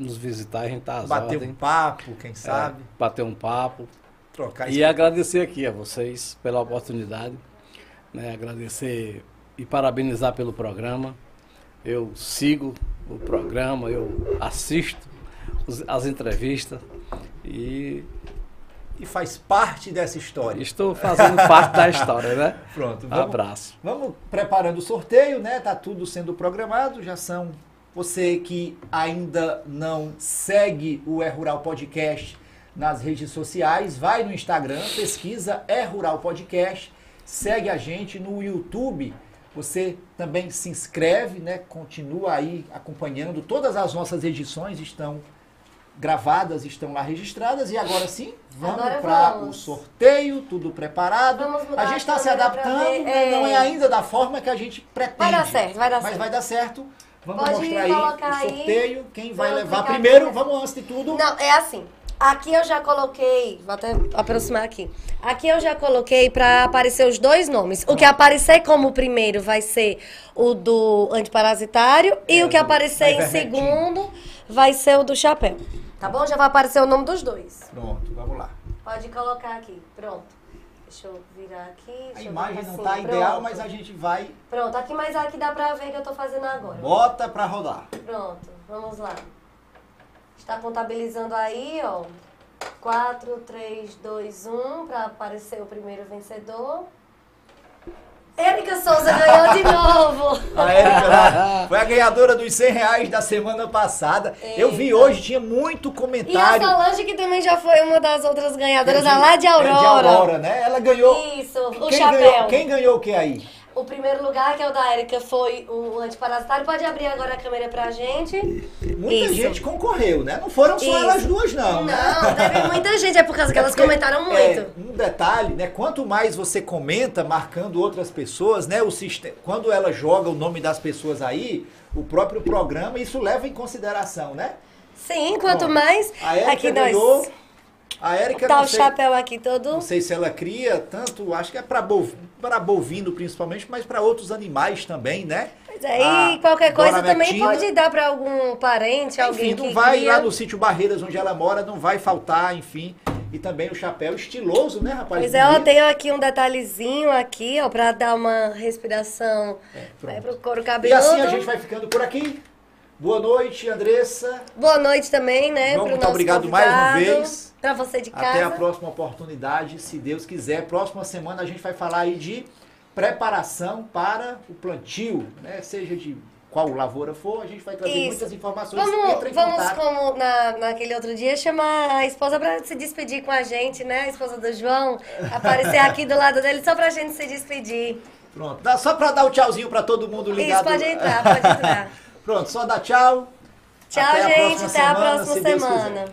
nos visitar, a gente está às Bater ordens. um papo, quem É, sabe. bater um papo. Trocar E experiência. agradecer aqui a vocês pela oportunidade. Né? Agradecer e parabenizar pelo programa. Eu sigo o programa, eu assisto os- as entrevistas e E faz parte dessa história. estou fazendo parte da história, né? Pronto, vamos, Abraço. Vamos preparando o sorteio, né? Tá tudo sendo programado, já são você que ainda não segue o É Rural Podcast nas redes sociais, vai no Instagram, pesquisa É Rural Podcast, segue a gente no YouTube. Você também se inscreve, né? Continua aí acompanhando. Todas as nossas edições estão gravadas, estão lá registradas. E agora sim, vamos para o sorteio, tudo preparado. A gente está se adaptando, né? é. não é ainda da forma que a gente pretende. Vai dar certo, vai dar Mas certo. vai dar certo. Vamos Pode mostrar aí o aí. sorteio, quem vai Vamos levar primeiro. aqui. Vamos antes de tudo. Não, é assim. Aqui eu já coloquei, vou até aproximar aqui. Aqui eu já coloquei pra aparecer os dois nomes. O que aparecer como primeiro vai ser o do antiparasitário e o que aparecer em segundo vai ser o do chapéu. Tá bom? Já vai aparecer o nome dos dois. Pronto, vamos lá. Pode colocar aqui. Pronto. Deixa eu virar aqui. A imagem não assim. tá ideal, Pronto. mas a gente vai. Pronto, aqui mais aqui dá pra ver que eu tô fazendo agora. Bota pra rodar. Pronto, vamos lá. Está contabilizando aí, ó. 4, 3, 2, 1, para aparecer o primeiro vencedor. Érica Souza ganhou de novo. A Érica lá foi a ganhadora dos 100 reais da semana passada. Eu vi hoje, tinha muito E a comentário. Solange, que também já foi uma das outras ganhadoras, É a lá de é Aurora. de Aurora, né? Ela ganhou. Isso, o quem chapéu. Ganhou, quem ganhou o que aí? O primeiro lugar, que é o da Érica, foi o antiparasitário. Pode abrir agora a câmera pra gente. Muita Isso. gente concorreu, né? Não foram só Isso. elas duas, não. né? Não, teve muita gente, é por causa que elas porque, comentaram muito. é, um detalhe, né? Quanto mais você comenta marcando outras pessoas, né? O sistema, quando ela joga o nome das pessoas aí, o próprio programa, isso leva em consideração, né? Sim, quanto Bom, mais. A Érica aqui nós. ganhou. A Érica Tá o sei, chapéu aqui todo. não sei se ela cria tanto, acho que é para bov, para bovino principalmente, mas para outros animais também, né? Pois é, A e qualquer coisa também pode dar pra algum parente, alguém Enfim, não que vai cria. lá no sítio Barreiras, onde ela mora, não vai faltar, enfim. E também o chapéu estiloso, né, rapaz? Pois é, Bonito. tenho aqui um detalhezinho aqui, ó, pra dar uma respiração vai pro couro E cabeludo. assim a gente vai ficando por aqui. Boa noite, Andressa. Boa noite também, né, pro muito obrigado mais uma convidado, vez. Pra você de casa. Até a próxima oportunidade, se Deus quiser. Próxima semana a gente vai falar aí de preparação para o plantio, né? Seja de qual lavoura for, a gente vai trazer Isso. muitas informações. Vamos, vamos como na, naquele outro dia, chamar a esposa pra se despedir com a gente, né? A esposa do João, aparecer aqui do lado dele só pra gente se despedir. Pronto, só para dar o tchauzinho para todo mundo ligado. Isso, pode entrar, pode entrar. Pronto, só dá tchau. Tchau, Até a gente. próxima Até a semana, próxima se semana.